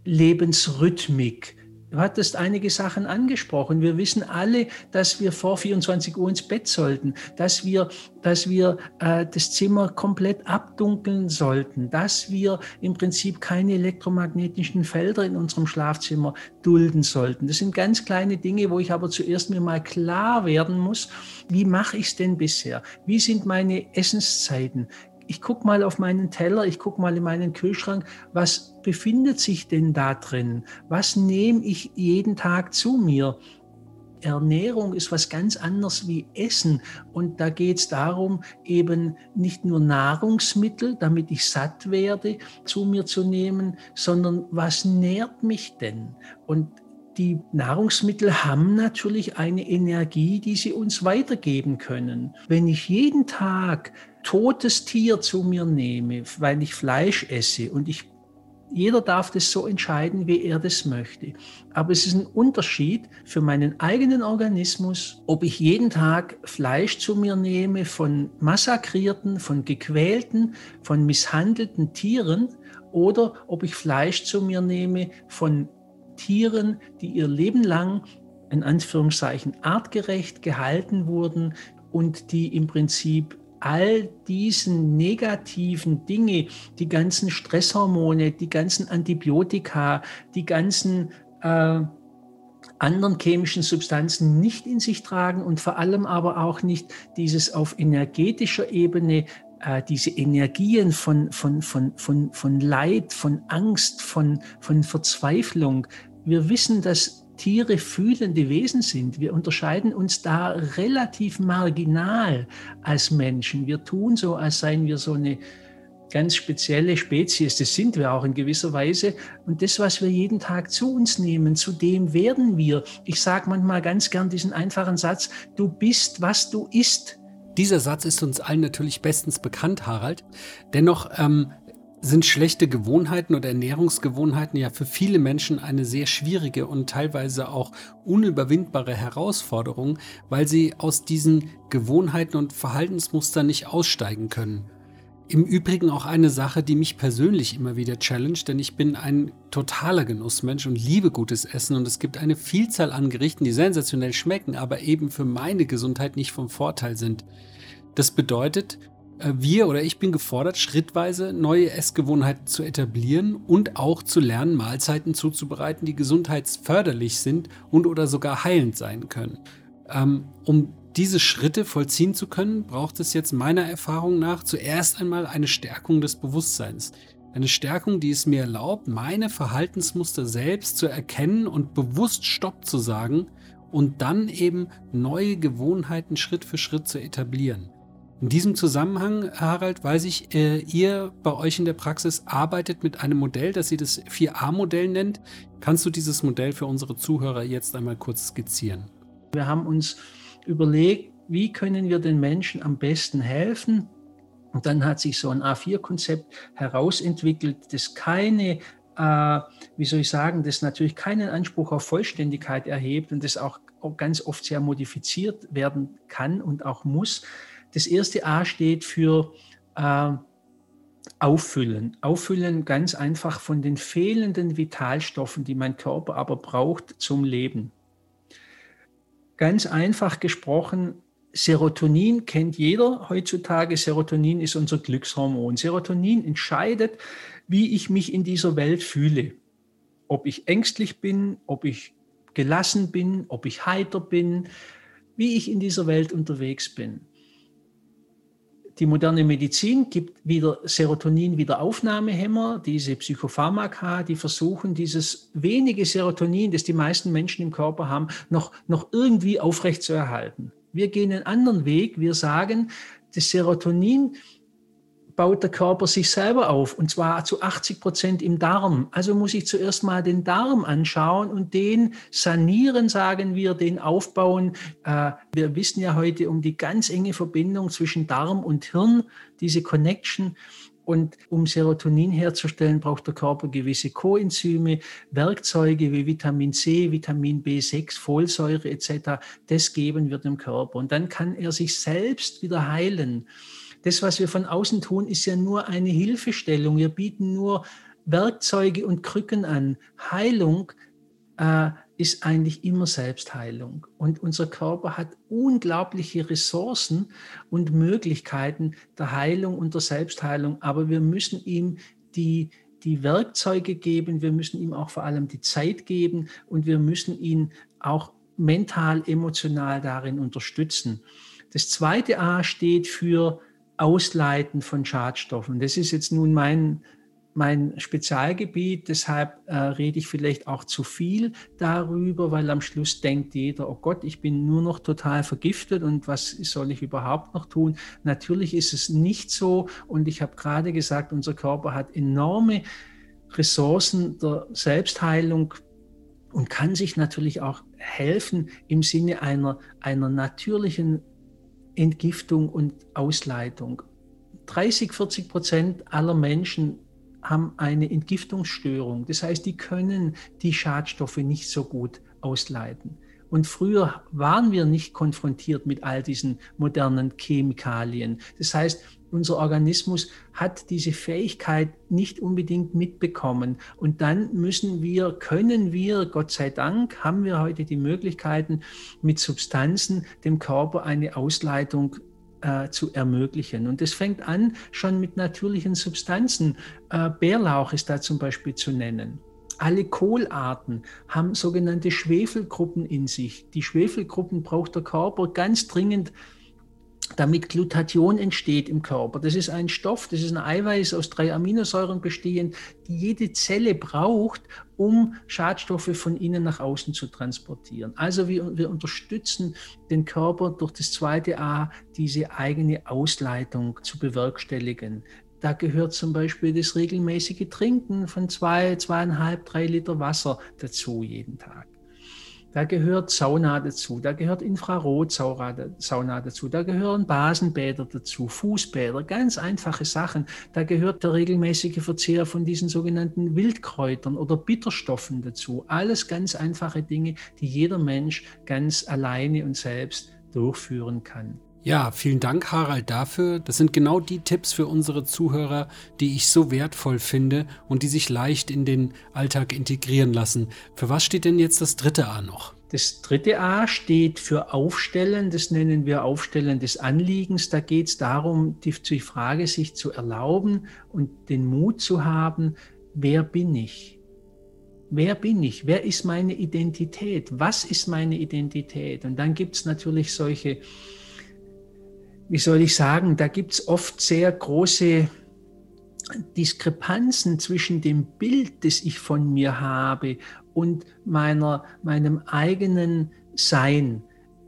Lebensrhythmik? Du hattest einige Sachen angesprochen. Wir wissen alle, dass wir vor 24 Uhr ins Bett sollten, dass wir, dass wir äh, das Zimmer komplett abdunkeln sollten, dass wir im Prinzip keine elektromagnetischen Felder in unserem Schlafzimmer dulden sollten. Das sind ganz kleine Dinge, wo ich aber zuerst mir mal klar werden muss, wie mache ich es denn bisher? Wie sind meine Essenszeiten? Ich gucke mal auf meinen Teller, ich gucke mal in meinen Kühlschrank, was befindet sich denn da drin? Was nehme ich jeden Tag zu mir? Ernährung ist was ganz anderes wie Essen. Und da geht es darum, eben nicht nur Nahrungsmittel, damit ich satt werde, zu mir zu nehmen, sondern was nährt mich denn? Und die Nahrungsmittel haben natürlich eine Energie, die sie uns weitergeben können. Wenn ich jeden Tag totes Tier zu mir nehme, weil ich Fleisch esse und ich jeder darf das so entscheiden, wie er das möchte. Aber es ist ein Unterschied für meinen eigenen Organismus, ob ich jeden Tag Fleisch zu mir nehme von massakrierten, von gequälten, von misshandelten Tieren oder ob ich Fleisch zu mir nehme von Tieren, die ihr Leben lang in Anführungszeichen artgerecht gehalten wurden und die im Prinzip all diesen negativen Dinge, die ganzen Stresshormone, die ganzen Antibiotika, die ganzen äh, anderen chemischen Substanzen nicht in sich tragen und vor allem aber auch nicht dieses auf energetischer Ebene äh, diese Energien von, von, von, von, von Leid, von Angst, von, von Verzweiflung. Wir wissen, dass Tiere fühlende Wesen sind. Wir unterscheiden uns da relativ marginal als Menschen. Wir tun so, als seien wir so eine ganz spezielle Spezies. Das sind wir auch in gewisser Weise. Und das, was wir jeden Tag zu uns nehmen, zu dem werden wir. Ich sage manchmal ganz gern diesen einfachen Satz, du bist, was du isst. Dieser Satz ist uns allen natürlich bestens bekannt, Harald. Dennoch ähm, sind schlechte Gewohnheiten oder Ernährungsgewohnheiten ja für viele Menschen eine sehr schwierige und teilweise auch unüberwindbare Herausforderung, weil sie aus diesen Gewohnheiten und Verhaltensmustern nicht aussteigen können. Im Übrigen auch eine Sache, die mich persönlich immer wieder challenge, denn ich bin ein totaler Genussmensch und liebe gutes Essen und es gibt eine Vielzahl an Gerichten, die sensationell schmecken, aber eben für meine Gesundheit nicht vom Vorteil sind. Das bedeutet, wir oder ich bin gefordert, schrittweise neue Essgewohnheiten zu etablieren und auch zu lernen, Mahlzeiten zuzubereiten, die gesundheitsförderlich sind und oder sogar heilend sein können. Ähm, um diese Schritte vollziehen zu können, braucht es jetzt meiner Erfahrung nach zuerst einmal eine Stärkung des Bewusstseins. Eine Stärkung, die es mir erlaubt, meine Verhaltensmuster selbst zu erkennen und bewusst Stopp zu sagen und dann eben neue Gewohnheiten Schritt für Schritt zu etablieren. In diesem Zusammenhang, Harald, weiß ich, äh, ihr bei euch in der Praxis arbeitet mit einem Modell, das ihr das 4a-Modell nennt. Kannst du dieses Modell für unsere Zuhörer jetzt einmal kurz skizzieren? Wir haben uns überlegt, wie können wir den Menschen am besten helfen? Und dann hat sich so ein A4-Konzept herausentwickelt, das keine, äh, wie soll ich sagen, das natürlich keinen Anspruch auf Vollständigkeit erhebt und das auch ganz oft sehr modifiziert werden kann und auch muss. Das erste A steht für äh, Auffüllen. Auffüllen ganz einfach von den fehlenden Vitalstoffen, die mein Körper aber braucht zum Leben. Ganz einfach gesprochen, Serotonin kennt jeder heutzutage. Serotonin ist unser Glückshormon. Serotonin entscheidet, wie ich mich in dieser Welt fühle. Ob ich ängstlich bin, ob ich gelassen bin, ob ich heiter bin, wie ich in dieser Welt unterwegs bin. Die moderne Medizin gibt wieder Serotonin-Wiederaufnahmehämmer, diese Psychopharmaka, die versuchen, dieses wenige Serotonin, das die meisten Menschen im Körper haben, noch, noch irgendwie aufrechtzuerhalten. Wir gehen einen anderen Weg. Wir sagen, das Serotonin baut der Körper sich selber auf und zwar zu 80 Prozent im Darm. Also muss ich zuerst mal den Darm anschauen und den sanieren, sagen wir, den aufbauen. Äh, wir wissen ja heute um die ganz enge Verbindung zwischen Darm und Hirn, diese Connection. Und um Serotonin herzustellen, braucht der Körper gewisse Coenzyme, Werkzeuge wie Vitamin C, Vitamin B6, Folsäure etc. Das geben wir dem Körper. Und dann kann er sich selbst wieder heilen. Das, was wir von außen tun, ist ja nur eine Hilfestellung. Wir bieten nur Werkzeuge und Krücken an. Heilung äh, ist eigentlich immer Selbstheilung. Und unser Körper hat unglaubliche Ressourcen und Möglichkeiten der Heilung und der Selbstheilung. Aber wir müssen ihm die, die Werkzeuge geben, wir müssen ihm auch vor allem die Zeit geben und wir müssen ihn auch mental, emotional darin unterstützen. Das zweite A steht für Ausleiten von Schadstoffen. Das ist jetzt nun mein, mein Spezialgebiet, deshalb äh, rede ich vielleicht auch zu viel darüber, weil am Schluss denkt jeder, oh Gott, ich bin nur noch total vergiftet und was soll ich überhaupt noch tun? Natürlich ist es nicht so und ich habe gerade gesagt, unser Körper hat enorme Ressourcen der Selbstheilung und kann sich natürlich auch helfen im Sinne einer, einer natürlichen Entgiftung und Ausleitung. 30, 40 Prozent aller Menschen haben eine Entgiftungsstörung. Das heißt, die können die Schadstoffe nicht so gut ausleiten. Und früher waren wir nicht konfrontiert mit all diesen modernen Chemikalien. Das heißt, unser Organismus hat diese Fähigkeit nicht unbedingt mitbekommen. Und dann müssen wir, können wir, Gott sei Dank, haben wir heute die Möglichkeiten, mit Substanzen dem Körper eine Ausleitung äh, zu ermöglichen. Und das fängt an schon mit natürlichen Substanzen. Äh, Bärlauch ist da zum Beispiel zu nennen. Alle Kohlarten haben sogenannte Schwefelgruppen in sich. Die Schwefelgruppen braucht der Körper ganz dringend damit Glutathion entsteht im Körper. Das ist ein Stoff, das ist ein Eiweiß aus drei Aminosäuren bestehend, die jede Zelle braucht, um Schadstoffe von innen nach außen zu transportieren. Also wir, wir unterstützen den Körper durch das zweite A, diese eigene Ausleitung zu bewerkstelligen. Da gehört zum Beispiel das regelmäßige Trinken von zwei, zweieinhalb, drei Liter Wasser dazu jeden Tag. Da gehört Sauna dazu, da gehört Infrarotsauna dazu, da gehören Basenbäder dazu, Fußbäder, ganz einfache Sachen. Da gehört der regelmäßige Verzehr von diesen sogenannten Wildkräutern oder Bitterstoffen dazu. Alles ganz einfache Dinge, die jeder Mensch ganz alleine und selbst durchführen kann. Ja, vielen Dank, Harald, dafür. Das sind genau die Tipps für unsere Zuhörer, die ich so wertvoll finde und die sich leicht in den Alltag integrieren lassen. Für was steht denn jetzt das dritte A noch? Das dritte A steht für Aufstellen, das nennen wir Aufstellen des Anliegens. Da geht es darum, die, Frage sich zu erlauben und den Mut zu haben, wer bin ich? Wer bin ich? Wer ist meine Identität? Was ist meine Identität? Und dann gibt es natürlich solche wie soll ich sagen, da gibt es oft sehr große Diskrepanzen zwischen dem Bild, das ich von mir habe und meiner, meinem eigenen Sein.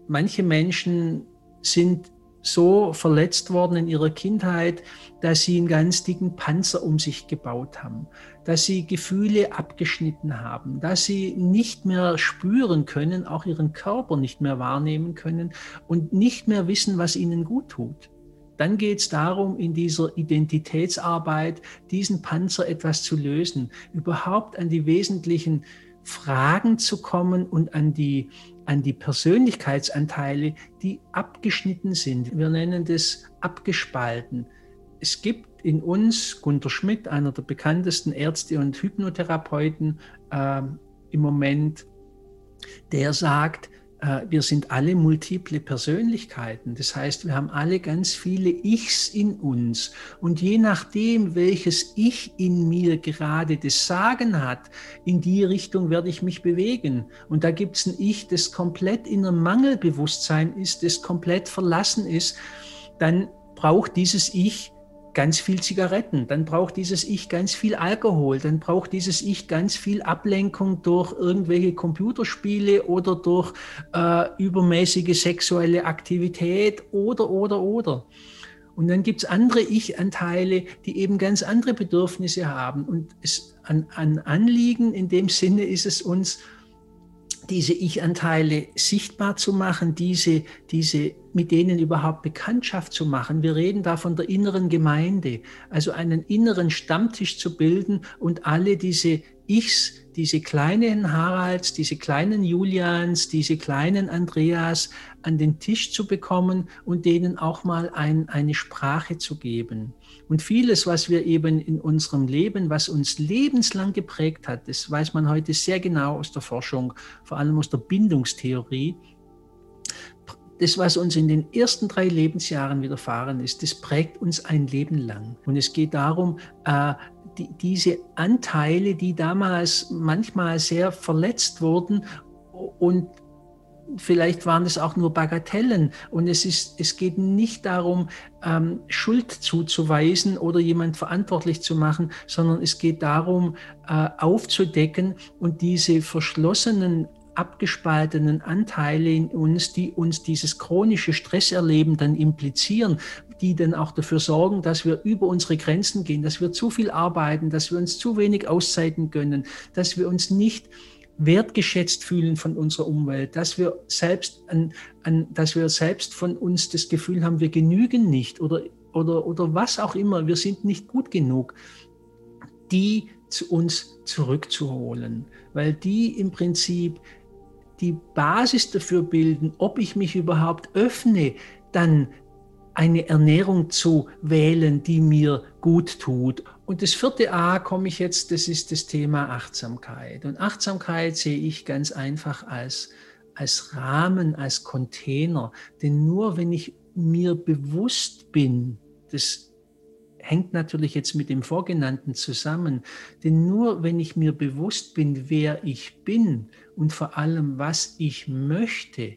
Manche Menschen sind so verletzt worden in ihrer Kindheit, dass sie einen ganz dicken Panzer um sich gebaut haben, dass sie Gefühle abgeschnitten haben, dass sie nicht mehr spüren können, auch ihren Körper nicht mehr wahrnehmen können und nicht mehr wissen, was ihnen gut tut. Dann geht es darum, in dieser Identitätsarbeit diesen Panzer etwas zu lösen, überhaupt an die wesentlichen Fragen zu kommen und an die, an die Persönlichkeitsanteile, die abgeschnitten sind. Wir nennen das abgespalten. Es gibt in uns, Gunter Schmidt, einer der bekanntesten Ärzte und Hypnotherapeuten äh, im Moment, der sagt, wir sind alle multiple Persönlichkeiten. Das heißt, wir haben alle ganz viele Ichs in uns. Und je nachdem, welches Ich in mir gerade das Sagen hat, in die Richtung werde ich mich bewegen. Und da gibt es ein Ich, das komplett in einem Mangelbewusstsein ist, das komplett verlassen ist. Dann braucht dieses Ich ganz viel Zigaretten, dann braucht dieses Ich ganz viel Alkohol, dann braucht dieses Ich ganz viel Ablenkung durch irgendwelche Computerspiele oder durch äh, übermäßige sexuelle Aktivität oder, oder, oder. Und dann gibt es andere Ich-Anteile, die eben ganz andere Bedürfnisse haben. Und es an, an Anliegen in dem Sinne ist es uns, diese Ich-Anteile sichtbar zu machen, diese, diese mit denen überhaupt Bekanntschaft zu machen. Wir reden da von der inneren Gemeinde, also einen inneren Stammtisch zu bilden und alle diese Ichs, diese kleinen Haralds, diese kleinen Julians, diese kleinen Andreas an den Tisch zu bekommen und denen auch mal ein, eine Sprache zu geben. Und vieles, was wir eben in unserem Leben, was uns lebenslang geprägt hat, das weiß man heute sehr genau aus der Forschung, vor allem aus der Bindungstheorie, das, was uns in den ersten drei Lebensjahren widerfahren ist, das prägt uns ein Leben lang. Und es geht darum, äh, die, diese Anteile, die damals manchmal sehr verletzt wurden und vielleicht waren es auch nur Bagatellen. Und es, ist, es geht nicht darum, ähm, Schuld zuzuweisen oder jemand verantwortlich zu machen, sondern es geht darum, äh, aufzudecken und diese verschlossenen abgespaltenen Anteile in uns, die uns dieses chronische Stresserleben dann implizieren, die dann auch dafür sorgen, dass wir über unsere Grenzen gehen, dass wir zu viel arbeiten, dass wir uns zu wenig Auszeiten gönnen, dass wir uns nicht wertgeschätzt fühlen von unserer Umwelt, dass wir selbst an, an, dass wir selbst von uns das Gefühl haben, wir genügen nicht oder, oder, oder was auch immer, wir sind nicht gut genug, die zu uns zurückzuholen, weil die im Prinzip die Basis dafür bilden, ob ich mich überhaupt öffne, dann eine Ernährung zu wählen, die mir gut tut. Und das vierte A komme ich jetzt, das ist das Thema Achtsamkeit. Und Achtsamkeit sehe ich ganz einfach als, als Rahmen, als Container. Denn nur wenn ich mir bewusst bin, das hängt natürlich jetzt mit dem Vorgenannten zusammen. Denn nur wenn ich mir bewusst bin, wer ich bin und vor allem, was ich möchte,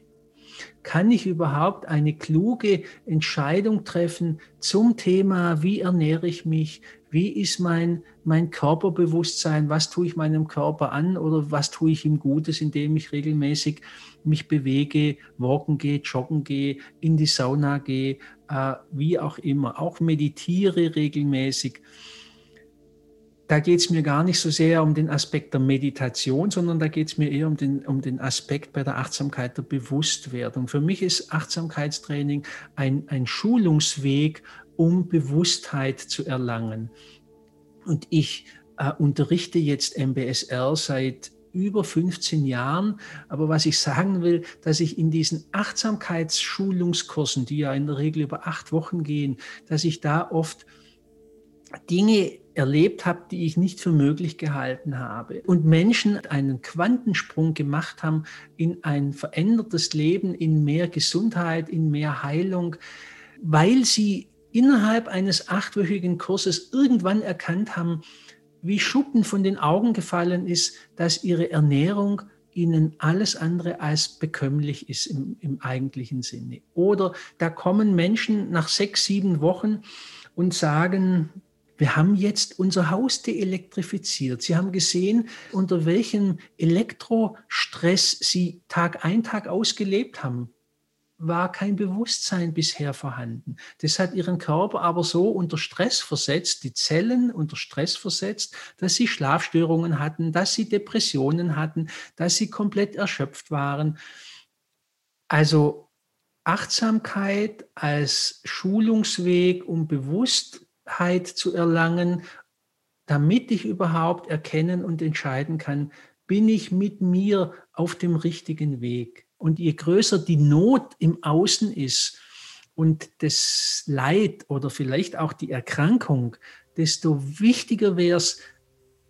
kann ich überhaupt eine kluge Entscheidung treffen zum Thema, wie ernähre ich mich, wie ist mein, mein Körperbewusstsein, was tue ich meinem Körper an oder was tue ich ihm Gutes, indem ich regelmäßig mich bewege, walken gehe, joggen gehe, in die Sauna gehe, äh, wie auch immer, auch meditiere regelmäßig. Da geht es mir gar nicht so sehr um den Aspekt der Meditation, sondern da geht es mir eher um den, um den Aspekt bei der Achtsamkeit der Bewusstwerdung. Für mich ist Achtsamkeitstraining ein, ein Schulungsweg, um Bewusstheit zu erlangen. Und ich äh, unterrichte jetzt MBSR seit über 15 Jahren. Aber was ich sagen will, dass ich in diesen Achtsamkeitsschulungskursen, die ja in der Regel über acht Wochen gehen, dass ich da oft Dinge erlebt habe, die ich nicht für möglich gehalten habe. Und Menschen einen Quantensprung gemacht haben in ein verändertes Leben, in mehr Gesundheit, in mehr Heilung, weil sie innerhalb eines achtwöchigen Kurses irgendwann erkannt haben, wie Schuppen von den Augen gefallen ist, dass ihre Ernährung ihnen alles andere als bekömmlich ist im, im eigentlichen Sinne. Oder da kommen Menschen nach sechs, sieben Wochen und sagen, wir haben jetzt unser Haus deelektrifiziert. Sie haben gesehen, unter welchem Elektrostress Sie Tag ein, Tag ausgelebt haben war kein Bewusstsein bisher vorhanden. Das hat ihren Körper aber so unter Stress versetzt, die Zellen unter Stress versetzt, dass sie Schlafstörungen hatten, dass sie Depressionen hatten, dass sie komplett erschöpft waren. Also Achtsamkeit als Schulungsweg, um Bewusstheit zu erlangen, damit ich überhaupt erkennen und entscheiden kann, bin ich mit mir auf dem richtigen Weg. Und je größer die Not im Außen ist und das Leid oder vielleicht auch die Erkrankung, desto wichtiger wäre es,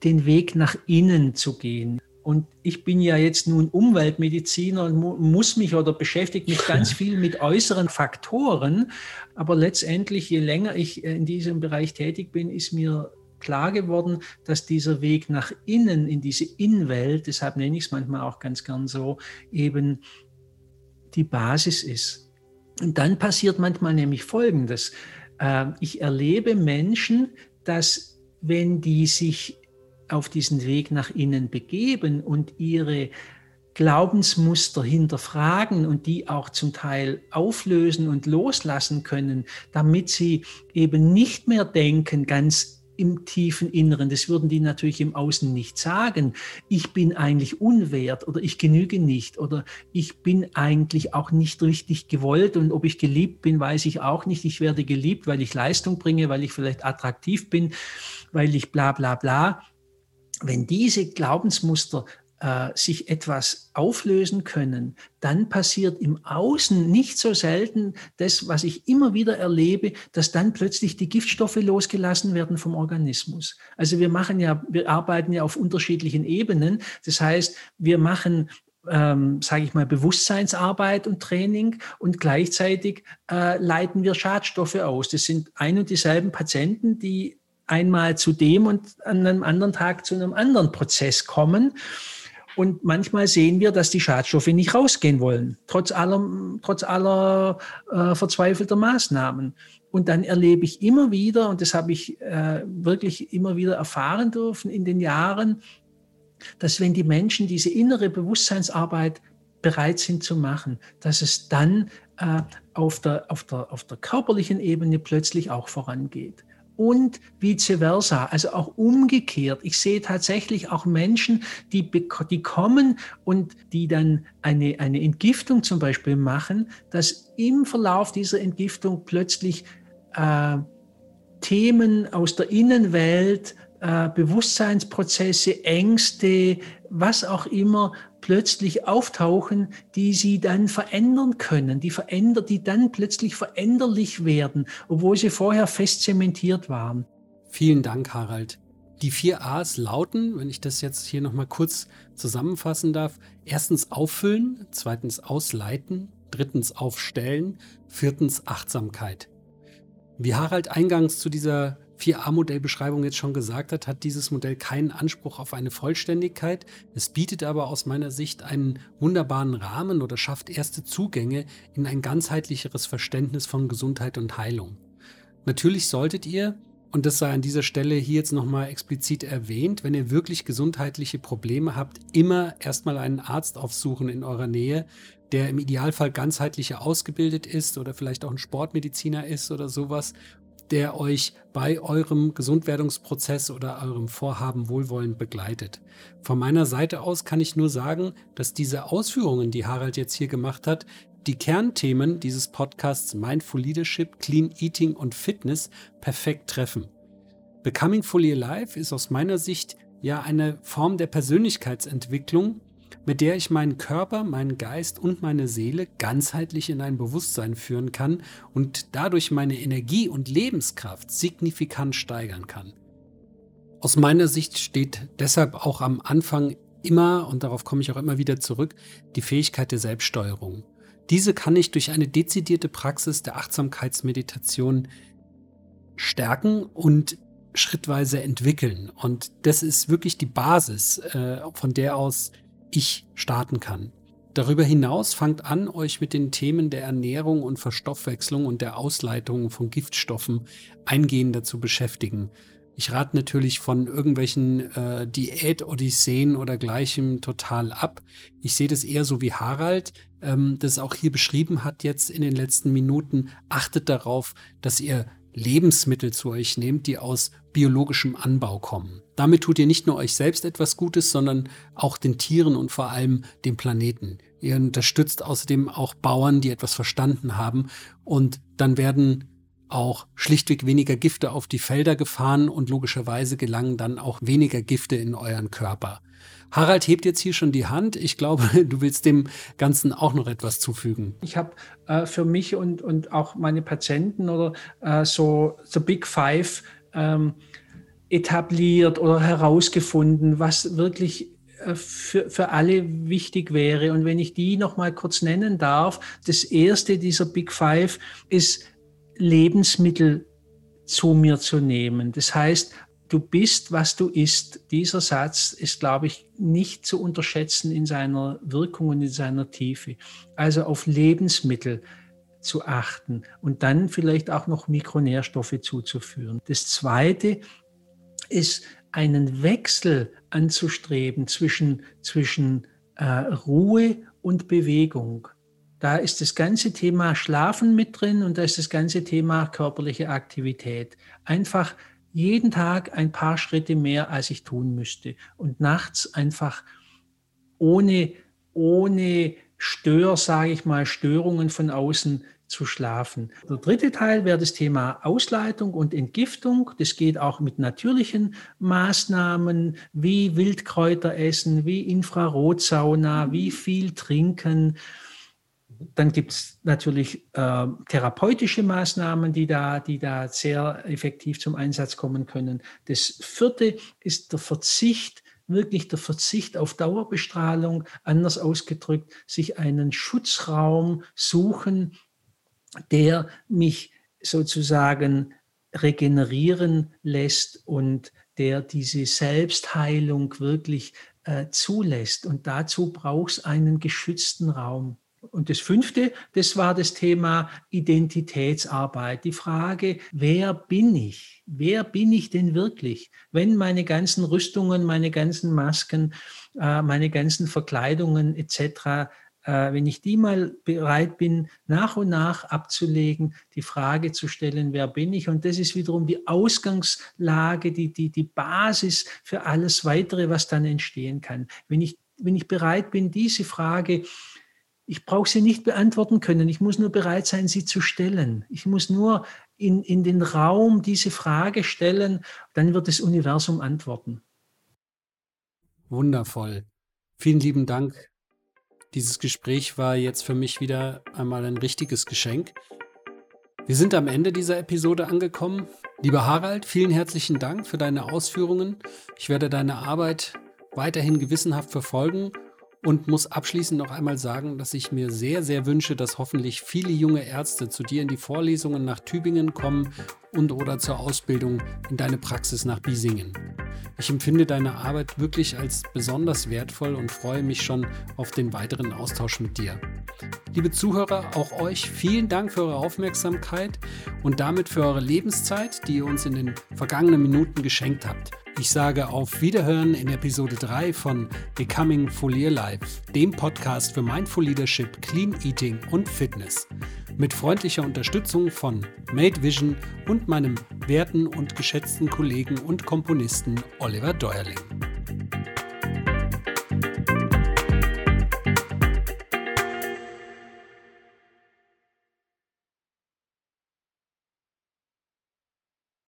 den Weg nach innen zu gehen. Und ich bin ja jetzt nun Umweltmediziner und mu muss mich oder beschäftige mich ganz viel mit äußeren Faktoren. Aber letztendlich, je länger ich in diesem Bereich tätig bin, ist mir klar geworden, dass dieser Weg nach innen, in diese Innenwelt, deshalb nenne ich es manchmal auch ganz gern so, eben die Basis ist. Und dann passiert manchmal nämlich Folgendes. Ähm, ich erlebe Menschen, dass wenn die sich auf diesen Weg nach innen begeben und ihre Glaubensmuster hinterfragen und die auch zum Teil auflösen und loslassen können, damit sie eben nicht mehr denken, ganz im tiefen Inneren, das würden die natürlich im Außen nicht sagen, ich bin eigentlich unwert oder ich genüge nicht oder ich bin eigentlich auch nicht richtig gewollt und ob ich geliebt bin, weiß ich auch nicht. Ich werde geliebt, weil ich Leistung bringe, weil ich vielleicht attraktiv bin, weil ich bla bla bla. Wenn diese Glaubensmuster äh, sich etwas auflösen können, dann passiert im Außen nicht so selten das, was ich immer wieder erlebe, dass dann plötzlich die Giftstoffe losgelassen werden vom Organismus. Also wir machen ja, wir arbeiten ja auf unterschiedlichen Ebenen. Das heißt, wir machen ähm, sage ich mal, Bewusstseinsarbeit und Training und gleichzeitig äh, leiten wir Schadstoffe aus. Das sind ein und dieselben Patienten, die einmal zu dem und an einem anderen Tag zu einem anderen Prozess kommen. Und manchmal sehen wir, dass die Schadstoffe nicht rausgehen wollen, trotz aller, trotz aller äh, verzweifelter Maßnahmen. Und dann erlebe ich immer wieder, und das habe ich äh, wirklich immer wieder erfahren dürfen in den Jahren, dass wenn die Menschen diese innere Bewusstseinsarbeit bereit sind zu machen, dass es dann äh, auf, der, auf, der, auf der körperlichen Ebene plötzlich auch vorangeht und vice versa, also auch umgekehrt. Ich sehe tatsächlich auch Menschen, die, die kommen und die dann eine, eine Entgiftung zum Beispiel machen, dass im Verlauf dieser Entgiftung plötzlich äh, Themen aus der Innenwelt, äh, Bewusstseinsprozesse, Ängste, was auch immer plötzlich auftauchen, die sie dann verändern können, die verändert, die dann plötzlich veränderlich werden, obwohl sie vorher fest zementiert waren. Vielen Dank, Harald. Die vier A's lauten, wenn ich das jetzt hier nochmal kurz zusammenfassen darf, erstens auffüllen, zweitens ausleiten, drittens aufstellen, viertens Achtsamkeit. Wie Harald eingangs zu dieser 4a-Modellbeschreibung jetzt schon gesagt hat, hat dieses Modell keinen Anspruch auf eine Vollständigkeit. Es bietet aber aus meiner Sicht einen wunderbaren Rahmen oder schafft erste Zugänge in ein ganzheitlicheres Verständnis von Gesundheit und Heilung. Natürlich solltet ihr, und das sei an dieser Stelle hier jetzt nochmal explizit erwähnt, wenn ihr wirklich gesundheitliche Probleme habt, immer erstmal einen Arzt aufsuchen in eurer Nähe, der im Idealfall ganzheitlicher ausgebildet ist oder vielleicht auch ein Sportmediziner ist oder sowas der euch bei eurem Gesundwerdungsprozess oder eurem Vorhaben wohlwollend begleitet. Von meiner Seite aus kann ich nur sagen, dass diese Ausführungen, die Harald jetzt hier gemacht hat, die Kernthemen dieses Podcasts Mindful Leadership, Clean Eating und Fitness perfekt treffen. Becoming Fully Alive ist aus meiner Sicht ja eine Form der Persönlichkeitsentwicklung, mit der ich meinen Körper, meinen Geist und meine Seele ganzheitlich in ein Bewusstsein führen kann und dadurch meine Energie und Lebenskraft signifikant steigern kann. Aus meiner Sicht steht deshalb auch am Anfang immer, und darauf komme ich auch immer wieder zurück, die Fähigkeit der Selbststeuerung. Diese kann ich durch eine dezidierte Praxis der Achtsamkeitsmeditation stärken und schrittweise entwickeln. Und das ist wirklich die Basis, äh, von der aus ich starten kann. Darüber hinaus fangt an, euch mit den Themen der Ernährung und Verstoffwechslung und der Ausleitung von Giftstoffen eingehender zu beschäftigen. Ich rate natürlich von irgendwelchen äh, Diät-Odysseen oder gleichem total ab. Ich sehe das eher so wie Harald, ähm, das auch hier beschrieben hat jetzt in den letzten Minuten. Achtet darauf, dass ihr Lebensmittel zu euch nehmt, die aus biologischem Anbau kommen. Damit tut ihr nicht nur euch selbst etwas Gutes, sondern auch den Tieren und vor allem dem Planeten. Ihr unterstützt außerdem auch Bauern, die etwas verstanden haben und dann werden auch schlichtweg weniger Gifte auf die Felder gefahren und logischerweise gelangen dann auch weniger Gifte in euren Körper. Harald hebt jetzt hier schon die Hand. Ich glaube, du willst dem Ganzen auch noch etwas zufügen. Ich habe äh, für mich und, und auch meine Patienten oder äh, so The Big Five ähm, etabliert oder herausgefunden, was wirklich äh, für, für alle wichtig wäre. Und wenn ich die noch mal kurz nennen darf, das erste dieser Big Five ist Lebensmittel zu mir zu nehmen. Das heißt, du bist, was du isst. Dieser Satz ist, glaube ich, nicht zu unterschätzen in seiner Wirkung und in seiner Tiefe. Also auf Lebensmittel zu achten und dann vielleicht auch noch Mikronährstoffe zuzuführen. Das Zweite ist einen Wechsel anzustreben zwischen, zwischen äh, Ruhe und Bewegung. Da ist das ganze Thema Schlafen mit drin und da ist das ganze Thema körperliche Aktivität. Einfach jeden Tag ein paar Schritte mehr, als ich tun müsste. Und nachts einfach ohne, ohne Stör, sage ich mal, Störungen von außen zu schlafen. Der dritte Teil wäre das Thema Ausleitung und Entgiftung. Das geht auch mit natürlichen Maßnahmen wie Wildkräuter essen, wie Infrarotsauna, wie viel trinken. Dann gibt es natürlich äh, therapeutische Maßnahmen, die da, die da sehr effektiv zum Einsatz kommen können. Das vierte ist der Verzicht, wirklich der Verzicht auf Dauerbestrahlung, anders ausgedrückt, sich einen Schutzraum suchen, der mich sozusagen regenerieren lässt und der diese Selbstheilung wirklich äh, zulässt. Und dazu braucht es einen geschützten Raum. Und das fünfte, das war das Thema Identitätsarbeit. Die Frage, wer bin ich? Wer bin ich denn wirklich? Wenn meine ganzen Rüstungen, meine ganzen Masken, äh, meine ganzen Verkleidungen etc äh, wenn ich die mal bereit bin, nach und nach abzulegen, die Frage zu stellen, wer bin ich? Und das ist wiederum die Ausgangslage, die, die, die Basis für alles Weitere, was dann entstehen kann. Wenn ich, wenn ich bereit bin, diese Frage, ich brauche sie nicht beantworten können, ich muss nur bereit sein, sie zu stellen. Ich muss nur in, in den Raum diese Frage stellen, dann wird das Universum antworten. Wundervoll. Vielen lieben Dank dieses Gespräch war jetzt für mich wieder einmal ein richtiges Geschenk. Wir sind am Ende dieser Episode angekommen. Lieber Harald, vielen herzlichen Dank für deine Ausführungen. Ich werde deine Arbeit weiterhin gewissenhaft verfolgen und muss abschließend noch einmal sagen, dass ich mir sehr, sehr wünsche, dass hoffentlich viele junge Ärzte zu dir in die Vorlesungen nach Tübingen kommen und oder zur Ausbildung in deine Praxis nach Biesingen. Ich empfinde deine Arbeit wirklich als besonders wertvoll und freue mich schon auf den weiteren Austausch mit dir. Liebe Zuhörer, auch euch vielen Dank für eure Aufmerksamkeit und damit für eure Lebenszeit, die ihr uns in den vergangenen Minuten geschenkt habt. Ich sage auf Wiederhören in Episode 3 von Becoming Folier Life, dem Podcast für Mindful Leadership, Clean Eating und Fitness. Mit freundlicher Unterstützung von Made Vision und meinem werten und geschätzten Kollegen und Komponisten Oliver Deuerling.